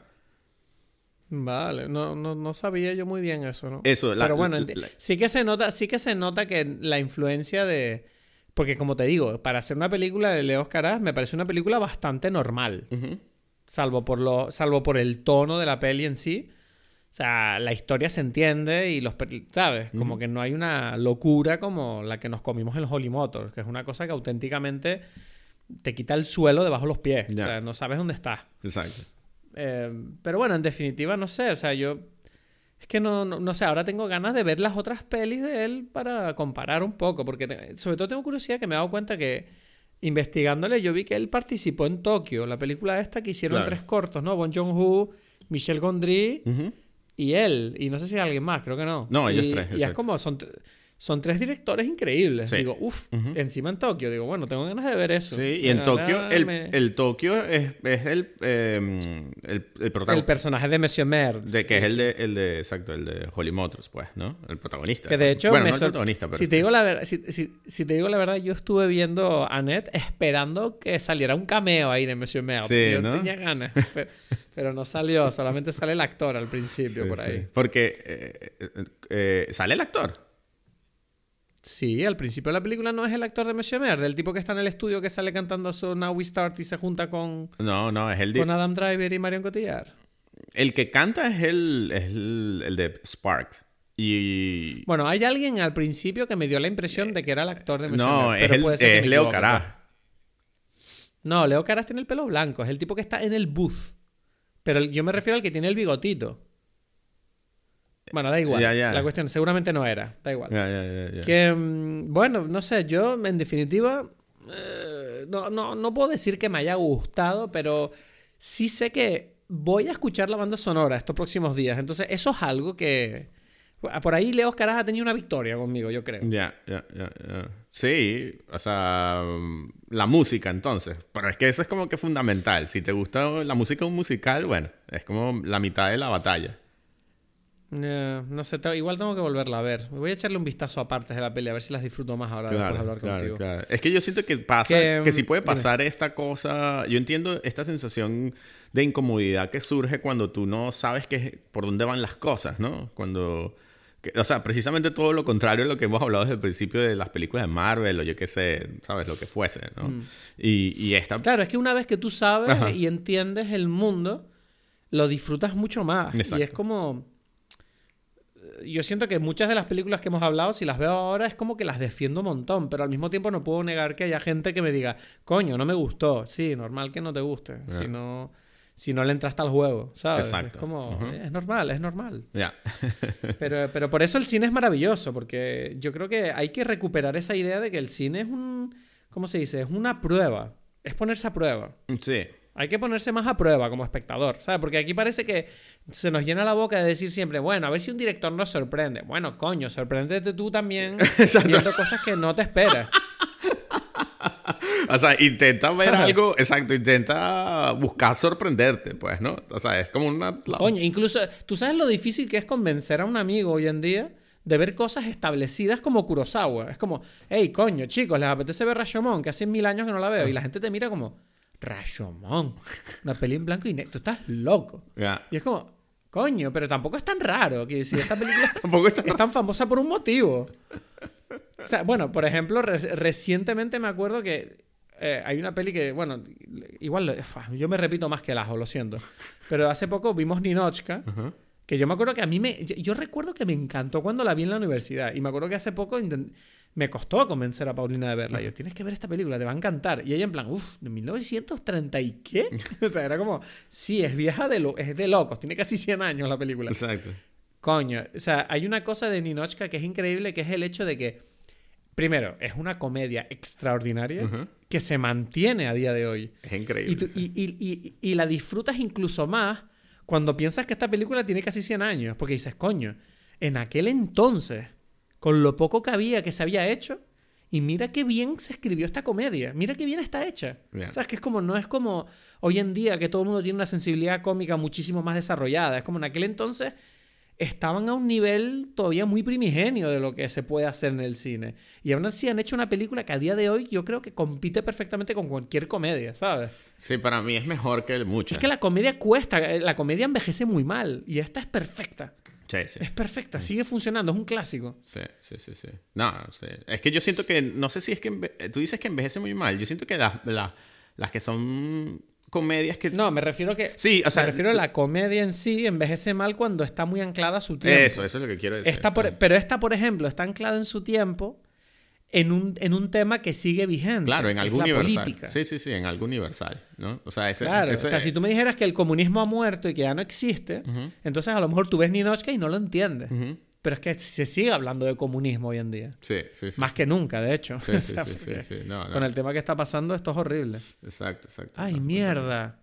Vale, no, no, no sabía yo muy bien eso, ¿no? Eso, Pero bueno, sí que se nota, sí que se nota que la influencia de. Porque como te digo, para hacer una película de Leo Caras me parece una película bastante normal. Salvo por lo. Salvo por el tono de la peli en sí. O sea, la historia se entiende y los... ¿Sabes? Como que no hay una locura como la que nos comimos en los Holy Motors, que es una cosa que auténticamente te quita el suelo debajo de los pies. O sea, no sabes dónde está. Exacto. Eh, pero bueno, en definitiva, no sé. O sea, yo... Es que no, no, sé, ahora tengo ganas de ver las otras pelis de él para comparar un poco, porque sobre todo tengo curiosidad que me he dado cuenta que investigándole yo vi que él participó en Tokio, la película esta que hicieron tres cortos, ¿no? Bon Joon-ho, Michel Gondry y él, y no sé si hay alguien más, creo que no. No, ellos tres. Y es como, son, son tres directores increíles. Digo, uff, encima en Tokio. Digo, bueno, tengo ganas de ver eso. Sí, y en Tokio, el, el, Tokio es, es el, eh, el, el, protagonista. El personaje de Monsieur Mer. De, que es el de, el de, exacto, el de Holly Motors, pues, ¿no? El protagonista. Que de hecho, bueno, no el protagonista, pero si, te digo la si, si, si, te digo la verdad, yo estuve viendo a Annette esperando que saliera un cameo ahí de Monsieur Mer. Sí, yo tenía ganas. Pero, no salió, solamente sale el actor al principio por ahí. Porque eh, eh, eh, sale el actor. Sí, al principio de la película no es el actor de Monsieur Mer, del tipo que está en el estudio que sale cantando su Now We Start y se junta con. No, no, es el de. Con Adam Driver y Marion Cotillard. El que canta es el, es el, de Sparks. Y. Bueno, hay alguien al principio que me dio la impresión de que era el actor de Monsieur no, Mer. Es, es Leo Caras. No, Leo Caras tiene el pelo blanco, es el tipo que está en el booth. Pero yo me refiero al que tiene el bigotito. Bueno, da igual. La cuestión seguramente no era. Da igual. Ya. Que, mm, bueno, no sé, yo en definitiva eh, no, no, no puedo decir que me haya gustado, pero sí sé que voy a escuchar la banda sonora estos próximos días. Entonces, eso es algo que... Por ahí Leo Caras ha tenido una victoria conmigo, yo creo. Ya, ya, ya. Sí, o sea, la música entonces. Pero es que eso es como que fundamental. Si te gusta la música un musical, bueno, es como la mitad de la batalla. Eh, no sé, igual tengo que volverla a ver. Voy a echarle un vistazo a partes de la peli, a ver si las disfruto más ahora después de hablar claro, contigo. claro. Es que yo siento que pasa, Que, que, si puede pasar esta cosa. Yo entiendo esta sensación de incomodidad que surge cuando tú no sabes que, por dónde van las cosas, ¿no? Cuando. que- o sea, precisamente todo lo contrario a lo que hemos hablado desde el principio de las películas de Marvel o yo qué sé, ¿sabes? Lo que fuese, ¿no? Y, y esta. Mm. Claro, es que una vez que tú sabes Ajá. y entiendes el mundo, lo disfrutas mucho más. Y Exacto. es como... Yo siento que muchas de las películas que hemos hablado, si las veo ahora, es como que las defiendo un montón, pero al mismo tiempo no puedo negar que haya gente que me diga, coño, no me gustó. Sí, normal que no te guste, si, no, si no le entraste al juego, ¿sabes? Exacto. Es como, es normal, es normal. Ya. Pero, pero por eso el cine es maravilloso, porque yo creo que hay que recuperar esa idea de que el cine es un, ¿cómo se dice? Es una prueba, es ponerse a prueba. sí. Hay que ponerse más a prueba como espectador, ¿sabes? Porque aquí parece que se nos llena la boca de decir siempre, bueno, a ver si un director nos sorprende. Bueno, coño, sorpréndete tú también Exacto. viendo cosas que no te esperas. O sea, intenta ver ¿Sabes? algo, exacto, intenta buscar sorprenderte, pues, ¿no? O sea, es como una... Coño, incluso, ¿tú sabes lo difícil que es convencer a un amigo hoy en día de ver cosas establecidas como Kurosawa? Es como, hey, coño, chicos, les apetece ver Rashomon, que hace mil años que no la veo. Y la gente te mira como, Rashomon, una peli en blanco y negro, tú estás loco. Ya. Y es como, coño, pero tampoco es tan raro. Que si esta película Tampoco es tan famosa por un motivo. O sea, bueno, por ejemplo, re- recientemente me acuerdo que eh, hay una peli que, bueno, igual yo me repito más que el ajo, lo siento. Pero hace poco vimos Ninochka, que yo me acuerdo que a mí me. Yo, yo recuerdo que me encantó cuando la vi en la universidad. Y me acuerdo que hace poco me costó convencer a Paulina de verla. Yo, tienes que ver esta película, te va a encantar. Y ella en plan, uff, ¿de 1930 y qué? o sea, era como, sí, es vieja de, lo, es de locos, tiene casi 100 años la película. Exacto. Coño, o sea, hay una cosa de Ninochka que es increíble, que es el hecho de que, primero, es una comedia extraordinaria que se mantiene a día de hoy. Es increíble. Y, tú- y- y- y- y la disfrutas incluso más cuando piensas que esta película tiene casi 100 años, porque dices, coño, en aquel entonces, con lo poco que había que se había hecho, y mira qué bien se escribió esta comedia, mira qué bien está hecha. Ya. ¿Sabes? Que es como, no es como hoy en día que todo el mundo tiene una sensibilidad cómica muchísimo más desarrollada, es como en aquel entonces estaban a un nivel todavía muy primigenio de lo que se puede hacer en el cine. Y aún así han hecho una película que a día de hoy yo creo que compite perfectamente con cualquier comedia, ¿sabes? Sí, para mí es mejor que muchas. Es que la comedia cuesta, eh, la comedia envejece muy mal y esta es perfecta. Sí, sí. Es perfecta, sigue funcionando, es un clásico. Sí, sí, sí, sí. No, sí. Es que yo siento que, no sé si es que, tú dices que envejece muy mal. Yo siento que las, las, las que son comedias que... No, me refiero que Sí, o sea... me refiero a la comedia en sí envejece mal cuando está muy anclada a su tiempo. Eso, eso es lo que quiero decir. Sí. por- pero esta, por ejemplo, está anclada en su tiempo en un, en un tema que sigue vigente. Claro, en algo universal. política. Sí, sí, sí, en algo universal, ¿no? O sea, ese... Claro, ese- o sea, si tú me dijeras que el comunismo ha muerto y que ya no existe, entonces a lo mejor tú ves Ninochka y no lo entiendes. Pero es que se sigue hablando de comunismo hoy en día. Sí, sí, sí. Más que nunca, de hecho. Sí, O sí, sea, sí, sí, porque sí. No, no. Con el tema que está pasando, esto es horrible. Exacto, exacto. Ay, mierda.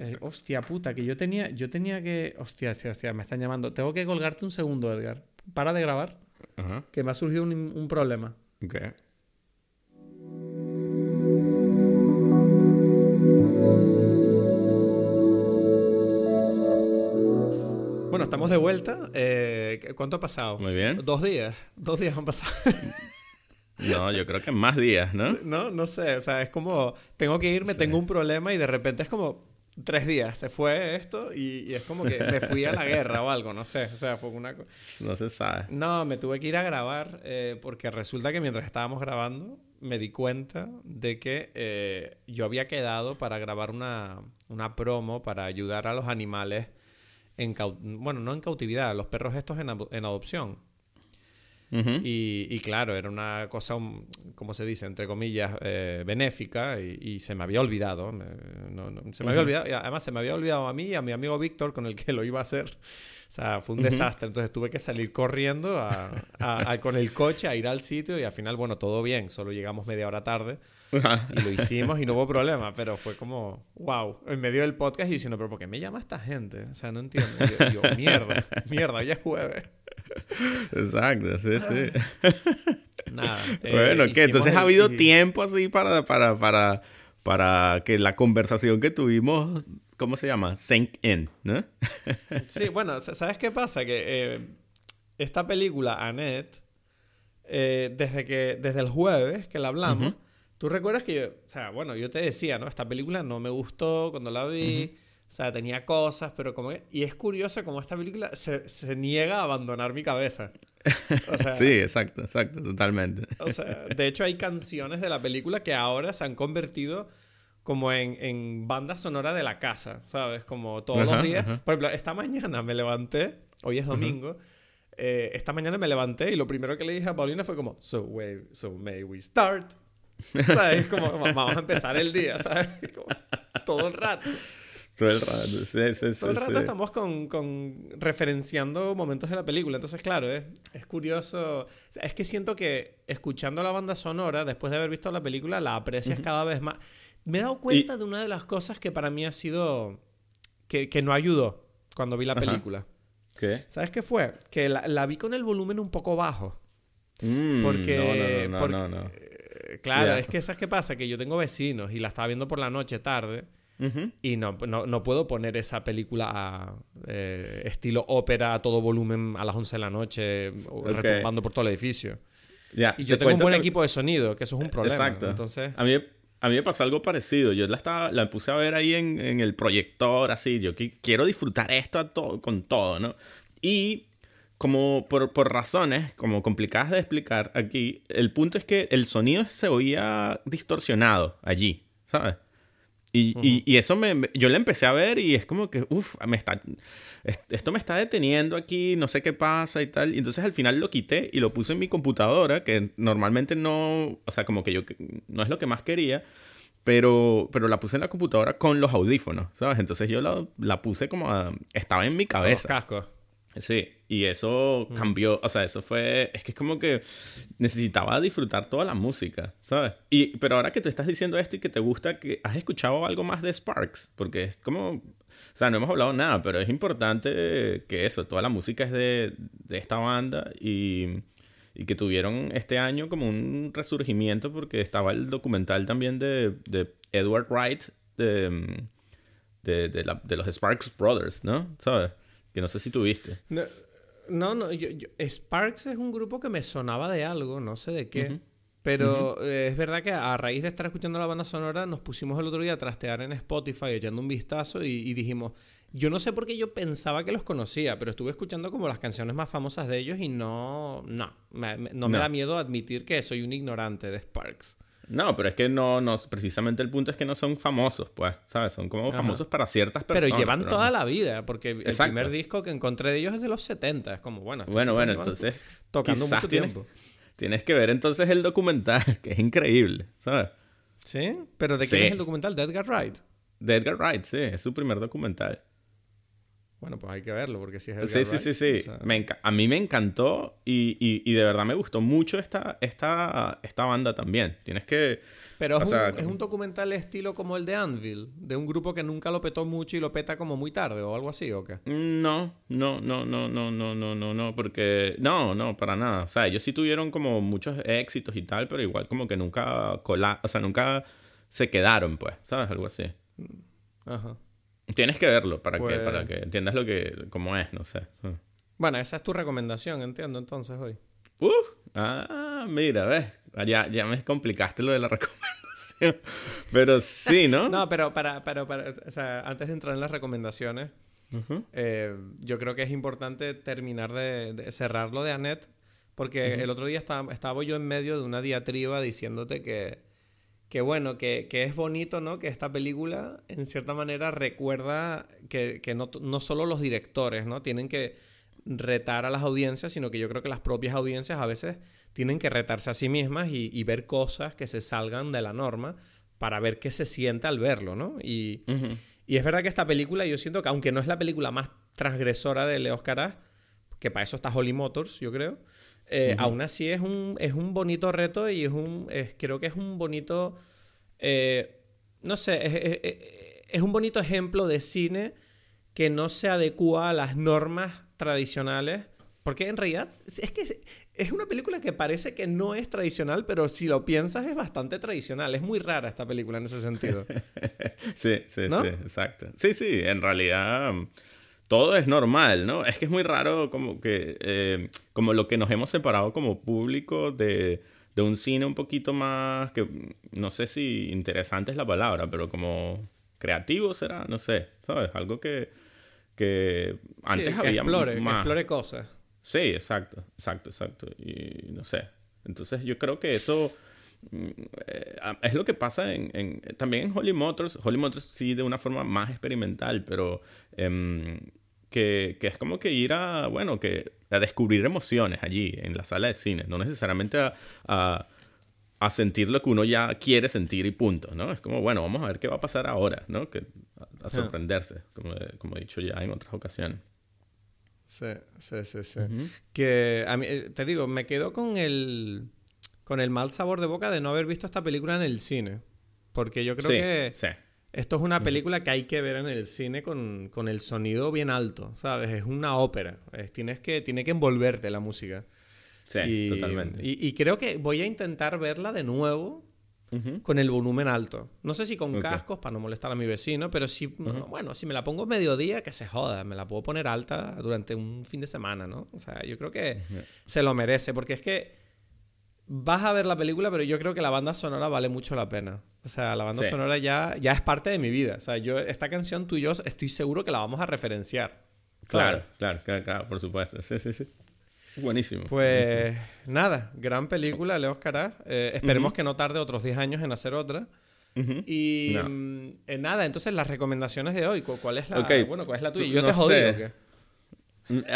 Eh, hostia puta, que yo tenía, yo tenía que. Hostia, hostia, hostia, me están llamando. Tengo que colgarte un segundo, Edgar. Para de grabar, que me ha surgido un, un problema. Ok. Bueno, estamos de vuelta. Eh, ¿Cuánto ha pasado? Muy bien. Dos días. Dos días han pasado. No, yo creo que más días, ¿no? no, no sé. O sea, es como. Tengo que irme, tengo un problema y de repente es como. Tres días. Se fue esto y, y es como que me fui a la guerra o algo. No sé. O sea, fue una cosa. No se sabe. No, me tuve que ir a grabar eh, porque resulta que mientras estábamos grabando me di cuenta de que eh, yo había quedado para grabar una, una promo para ayudar a los animales en bueno, no en cautividad, los perros estos en, en adopción. Y, y, claro, era una cosa, como se dice, entre comillas, eh, benéfica y, se me había olvidado. se me había olvidado, y además se me había olvidado a mí y a mi amigo Víctor con el que lo iba a hacer. O sea, fue un desastre. Entonces tuve que salir corriendo a, con el coche a ir al sitio y al final, bueno, todo bien. Solo llegamos media hora tarde. Y lo hicimos y no hubo problema, pero fue como, wow, en medio del podcast y diciendo, pero ¿por qué me llama esta gente? O sea, no entiendo. yo, mierda, mierda, ya es jueves. Exacto, sí, sí. Nada. bueno, eh, ¿qué? Entonces ha habido tiempo así para, para, para, para que la conversación que tuvimos ¿cómo se llama? Sink in, ¿no? sí, bueno, ¿sabes qué pasa? Que eh, esta película, Annette, eh, desde, que, desde el jueves que la hablamos, tú recuerdas que yo, o sea, bueno, yo te decía, ¿no? Esta película no me gustó cuando la vi. O sea, tenía cosas, pero como... Y es curioso cómo esta película se, se niega a abandonar mi cabeza. sí, exacto, exacto, totalmente. O sea, de hecho hay canciones de la película que ahora se han convertido como en, en banda sonora de la casa, ¿sabes? Como todos los días. Por ejemplo, esta mañana me levanté, hoy es domingo, eh, esta mañana me levanté y lo primero que le dije a Paulina fue como, so, so may we start. ¿Sabes? Como, vamos a empezar el día, ¿sabes? todo el rato. Todo el rato, sí, sí, sí. Todo el rato estamos con, con, referenciando momentos de la película. Entonces, claro, es, es curioso. Es que siento que escuchando la banda sonora, después de haber visto la película, la aprecias cada vez más. Me he dado cuenta de una de las cosas que para mí ha sido. que, que no ayudó cuando vi la película. ¿Qué? ¿Sabes qué fue? Que la, la vi con el volumen un poco bajo. Mm, porque. No, no, no, no, eh, Claro, es que ¿sabes qué pasa? Que yo tengo vecinos y la estaba viendo por la noche tarde. Y no, no, no, puedo poner esa película a, eh, estilo ópera a todo volumen a las 11 de la noche, okay. retumbando por todo el edificio. y yo tengo un buen equipo de sonido, que eso es un problema. Exacto. Entonces... A mí a mí me pasó algo parecido. Yo la, estaba, la puse a ver ahí en, en el proyector, así. Yo quiero disfrutar esto a con todo, ¿no? Y como por, por, razones como complicadas de explicar aquí, el punto es que el sonido se oía distorsionado allí, ¿sabes? Y, y, y, eso me, yo la empecé a ver y es como que, uff, me está, esto me está deteniendo aquí, no sé qué pasa y tal. Y entonces al final lo quité y lo puse en mi computadora, que normalmente no, o sea, como que yo no es lo que más quería, pero, pero la puse en la computadora con los audífonos, ¿sabes? Entonces yo la, la puse como, estaba en mi cabeza. Los cascos. Sí, y eso mm. cambió, o sea, eso fue, es que es como que necesitaba disfrutar toda la música, ¿sabes? Y, pero ahora que tú estás diciendo esto y que te gusta, que has escuchado algo más de Sparks, porque es como, o sea, no hemos hablado nada, pero es importante que eso, toda la música es de, de esta banda y, y, que tuvieron este año como un resurgimiento porque estaba el documental también de, de Edward Wright de, de, de, la, de los Sparks Brothers, ¿no? ¿Sabes? Que no sé si tuviste. No, no, no yo, Sparks es un grupo que me sonaba de algo, no sé de qué. Pero eh, es verdad que a raíz de estar escuchando la banda sonora, nos pusimos el otro día a trastear en Spotify, echando un vistazo y, dijimos, yo no sé por qué yo pensaba que los conocía, pero estuve escuchando como las canciones más famosas de ellos y no, no, me, no, me da miedo admitir que soy un ignorante de Sparks. No, pero es que no, no, precisamente el punto es que no son famosos, pues, ¿sabes? Son como famosos para ciertas personas. Pero llevan toda la vida, porque el primer disco que encontré de ellos es de los 70, es como, bueno. Bueno, bueno, entonces... Tocando mucho tiempo. Tienes que ver entonces el documental, que es increíble, ¿sabes? ¿Sí? ¿Pero de quién es el documental? ¿De Edgar Wright? De Edgar Wright, sí, es su primer documental. Bueno, pues hay que verlo, porque si es Edgar Sí, sí, sí, sí. a mí me encantó y, y, de verdad me gustó mucho esta, esta, esta banda también. Tienes que pero es, un, documental estilo como el de Anvil, de un grupo que nunca lo petó mucho y lo peta como muy tarde o algo así, ¿o qué? No, no, no, no, no, no, no, no, no, porque no, no, para nada. O sea, ellos sí tuvieron como muchos éxitos y tal, pero igual como que nunca cola, o sea, nunca se quedaron, pues, ¿sabes? Algo así. Ajá. Tienes que verlo para que para que entiendas lo que cómo es, no sé. Bueno, esa es tu recomendación, entiendo entonces hoy. Uh, ah, mira, ves, ya, ya me complicaste lo de la recomendación. pero sí, ¿no? no, pero para, para, o sea, antes de entrar en las recomendaciones, eh, yo creo que es importante terminar de, cerrar lo de Annette, porque el otro día estaba, estaba yo en medio de una diatriba diciéndote que, que bueno, que, que, es bonito, ¿no? Que esta película, en cierta manera, recuerda que, que no, no, solo los directores, ¿no? Tienen que retar a las audiencias, sino que yo creo que las propias audiencias a veces tienen que retarse a sí mismas y, ver cosas que se salgan de la norma para ver qué se siente al verlo, ¿no? Y, y, es verdad que esta película, yo siento que aunque no es la película más transgresora de Leo Caras, que para eso está Holly Motors, yo creo, eh, aún así es un, es un bonito reto y es un, creo que es un bonito, eh, no sé, es un bonito ejemplo de cine que no se adecua a las normas tradicionales. Porque en realidad es que es una película que parece que no es tradicional, pero si lo piensas es bastante tradicional. Es muy rara esta película en ese sentido. sí, sí, sí, exacto. Sí, sí, en realidad todo es normal, ¿no? Es que es muy raro como que, eh, como lo que nos hemos separado como público de, de un cine un poquito más, que no sé si interesante es la palabra, pero como creativo será, no sé, ¿sabes? Algo que que antes había explore, más. Que explore cosas. Sí, exacto, exacto, exacto. Y no sé. Entonces yo creo que eso es lo que pasa en, también en Holly Motors. Holly Motors sí de una forma más experimental, pero em, que, que, es como que ir a, bueno, que a descubrir emociones allí en la sala de cine, no necesariamente a a sentir lo que uno ya quiere sentir y punto, ¿no? Es como, bueno, vamos a ver qué va a pasar ahora, ¿no? Que, a, sorprenderse, como, como, he dicho ya en otras ocasiones. Sí, sí, sí, sí. Que a mí, eh, te digo, me quedo con el, con el mal sabor de boca de no haber visto esta película en el cine. Porque yo creo que esto es una película que hay que ver en el cine con, con el sonido bien alto, ¿sabes? Es una ópera. tienes que, tiene que envolverte la música. Sí, y, totalmente. Y, creo que voy a intentar verla de nuevo con el volumen alto. No sé si con cascos para no molestar a mi vecino, pero si, bueno, si me la pongo mediodía, que se joda, me la puedo poner alta durante un fin de semana, ¿no? O sea, yo creo que se lo merece, porque es que vas a ver la película, pero yo creo que la banda sonora vale mucho la pena. O sea, la banda sonora ya, ya es parte de mi vida. O sea, yo, esta canción tú y yo estoy seguro que la vamos a referenciar. Claro, claro, claro, por supuesto. Sí, sí, sí. Buenísimo. Pues nada, gran película, Leo Oscar. Eh, esperemos que no tarde otros 10 años en hacer otra. Y mm, eh, nada, entonces las recomendaciones de hoy, ¿cuál es la, bueno, ¿cuál es la tuya? Yo te jodí, ¿o qué?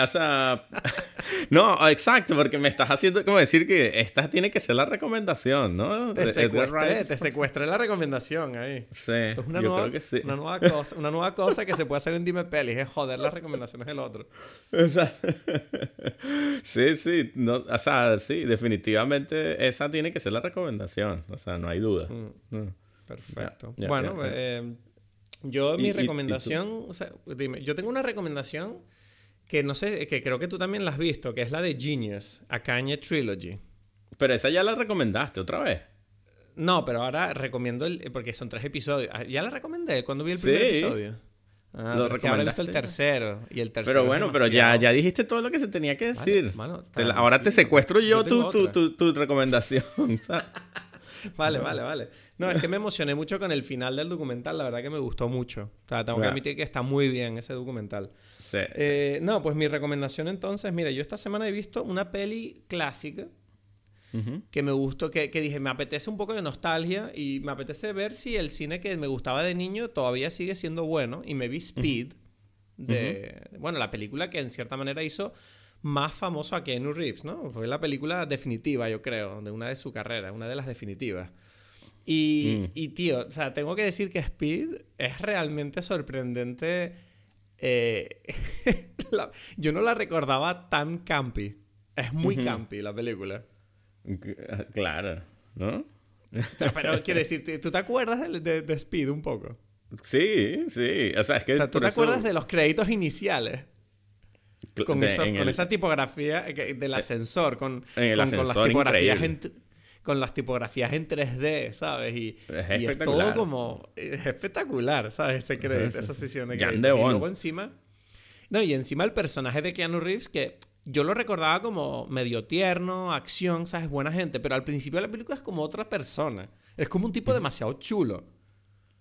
O sea, no, exacto, porque me estás haciendo como decir que esta tiene que ser la recomendación, ¿no? Te secuestré, te secuestré la recomendación ahí. Sí, es una yo nueva, creo que sí. Una nueva, cosa, una nueva cosa que se puede hacer en Dime Pelis, es joder las recomendaciones del otro. sí, sí, no, o sea, sí, definitivamente esa tiene que ser la recomendación, o sea, no hay duda. Mm. Perfecto. bueno, eh, yo mi recomendación, o sea, dime, yo tengo una recomendación que no sé, que creo que tú también la has visto, que es la de Genius, a Kanye Trilogy. Pero esa ya la recomendaste otra vez. No, pero ahora recomiendo el. Porque son tres episodios. Ah, ya la recomendé cuando vi el primer episodio. Ah, lo ahora he visto el tercero. Y el tercero. Pero bueno, pero ya, ya dijiste todo lo que se tenía que decir. ahora te secuestro yo, tu, tu, tu, recomendación. vale, vale, vale. No, es que me emocioné mucho con el final del documental. La verdad que me gustó mucho. O sea, tengo que admitir que está muy bien ese documental. Eh, no, pues mi recomendación entonces, mira, yo esta semana he visto una peli clásica que me gustó, que, dije, me apetece un poco de nostalgia y me apetece ver si el cine que me gustaba de niño todavía sigue siendo bueno. Y me vi Speed, de, bueno, la película que en cierta manera hizo más famoso a Keanu Reeves, ¿no? Fue la película definitiva, yo creo, de una de su carrera, una de las definitivas. Y, mm. y tío, o sea, tengo que decir que Speed es realmente sorprendente eh, yo no la recordaba tan campi. Es muy campi la película. Claro, ¿no? pero quiere decir, ¿tú te acuerdas de, de, Speed un poco? Sí, sí. O sea, es que. ¿tú te acuerdas de los créditos iniciales? Con, con esa tipografía del eh, ascensor, con, con, las tipografías con las tipografías en 3D, ¿sabes? Y es, y es todo como... Es espectacular, ¿sabes? Ese crédito, esa sesión de crédito. Y luego encima... No, y encima el personaje de Keanu Reeves que yo lo recordaba como medio tierno, acción, ¿sabes? Buena gente, pero al principio de la película es como otra persona. Es como un tipo demasiado chulo.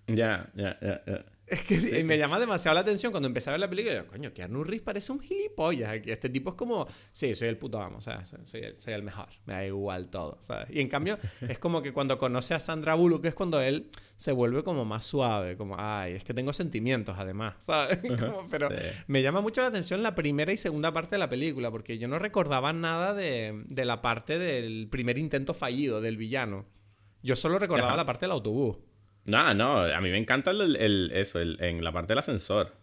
Ya, ya, ya, Es que me llama demasiado la atención cuando empecé a ver la película. Yo, coño, Keanu Reeves parece un gilipollas aquí. Este tipo es como, sí, soy el puto amo, o sea, soy, soy, el mejor. Me da igual todo, ¿sabes? Y en cambio, es como que cuando conoce a Sandra Bullock es cuando él se vuelve como más suave, como, ay, es que tengo sentimientos además, ¿sabes? pero me llama mucho la atención la primera y segunda parte de la película, porque yo no recordaba nada de, de la parte del primer intento fallido del villano. Yo solo recordaba la parte del autobús. No, no, a mí me encanta el, eso, en la parte del ascensor.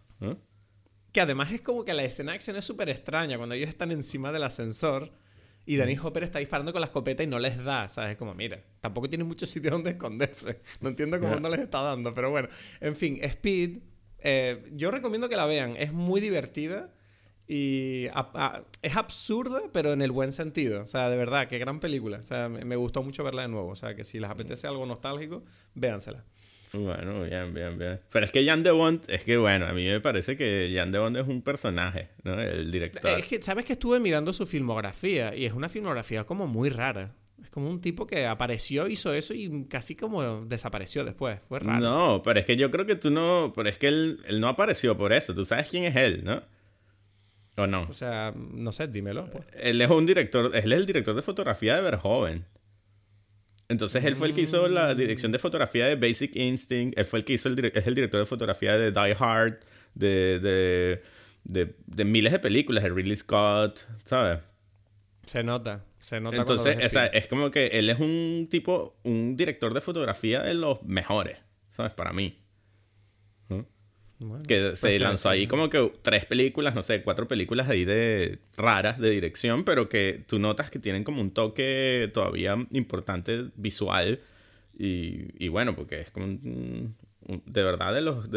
Que además es como que la escena de acción es súper extraña cuando ellos están encima del ascensor y Danny Hopper está disparando con la escopeta y no les da, ¿sabes? Como, mira, tampoco tiene mucho sitio donde esconderse. No entiendo cómo no les está dando, pero bueno. En fin, Speed, eh, yo recomiendo que la vean. Es muy divertida y es absurda, pero en el buen sentido. O sea, de verdad, qué gran película. O sea, me, gustó mucho verla de nuevo. O sea, que si les apetece algo nostálgico, véansela. Bueno, bien, bien, bien. Pero es que Jan de Bond, es que bueno, a mí me parece que Jan de Bond es un personaje, ¿no? El director. Es que, ¿sabes que estuve mirando su filmografía? Y es una filmografía como muy rara. Es como un tipo que apareció, hizo eso y casi como desapareció después. Fue raro. No, pero es que yo creo que tú no. Pero es que él, él no apareció por eso. Tú sabes quién es él, ¿no? ¿O no? O sea, no sé, dímelo. Pues. Él es un director, él es el director de fotografía de Verhoeven. Entonces él fue el que hizo la mm. dirección de fotografía de Basic Instinct, él fue el que hizo el, es el director de fotografía de Die Hard, de, de, miles de películas, de Ridley Scott, ¿sabes? Se nota, se nota. Entonces, o sea, es como que él es un tipo, un director de fotografía de los mejores, ¿sabes? Para mí que se pues lanzó ahí como que tres películas, no sé, cuatro películas ahí de raras de dirección, pero que tú notas que tienen como un toque todavía importante visual. Y, bueno, porque es como un, de verdad de los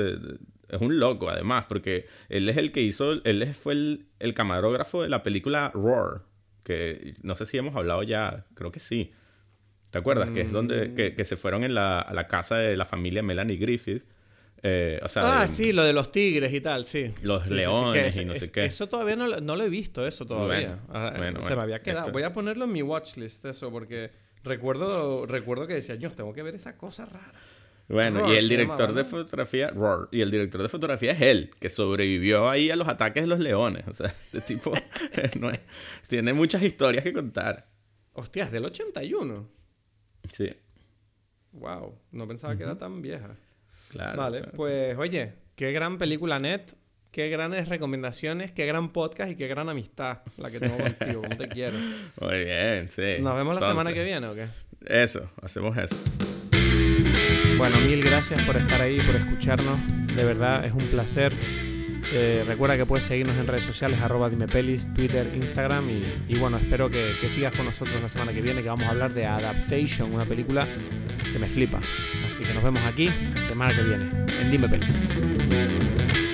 es un loco además, porque él es el que hizo, él fue el, el camarógrafo de la película Roar, que no sé si hemos hablado ya, creo que sí. ¿Te acuerdas? Que es donde que, mm. que se fueron en la, a la casa de la familia Melanie Griffith eh, ah, sí, lo de los tigres y tal, sí. Los leones y no sé qué. Eso todavía no, lo he visto, eso todavía. Ah, se me había quedado. Voy a ponerlo en mi watchlist, eso, porque recuerdo, recuerdo que decía, yo tengo que ver esa cosa rara. Bueno, y el director de fotografía, Roar, y el director de fotografía es él, que sobrevivió ahí a los ataques de los leones. O sea, este tipo tiene muchas historias que contar. Hostias, del 81. Sí. Wow, no pensaba que era tan vieja vale, pues oye, qué gran película net, qué grandes recomendaciones, qué gran podcast y qué gran amistad la que tengo contigo. ¿Cómo te quiero? Muy bien, sí. ¿Nos vemos la semana que viene o qué? Eso, hacemos eso. Bueno, mil gracias por estar ahí, por escucharnos. De verdad, es un placer. Eh, recuerda que puedes seguirnos en redes sociales, arroba dimepelis, Twitter, Instagram y, bueno, espero que, que, sigas con nosotros la semana que viene que vamos a hablar de Adaptation, una película que me flipa. Así que nos vemos aquí la semana que viene en Dime Pelis.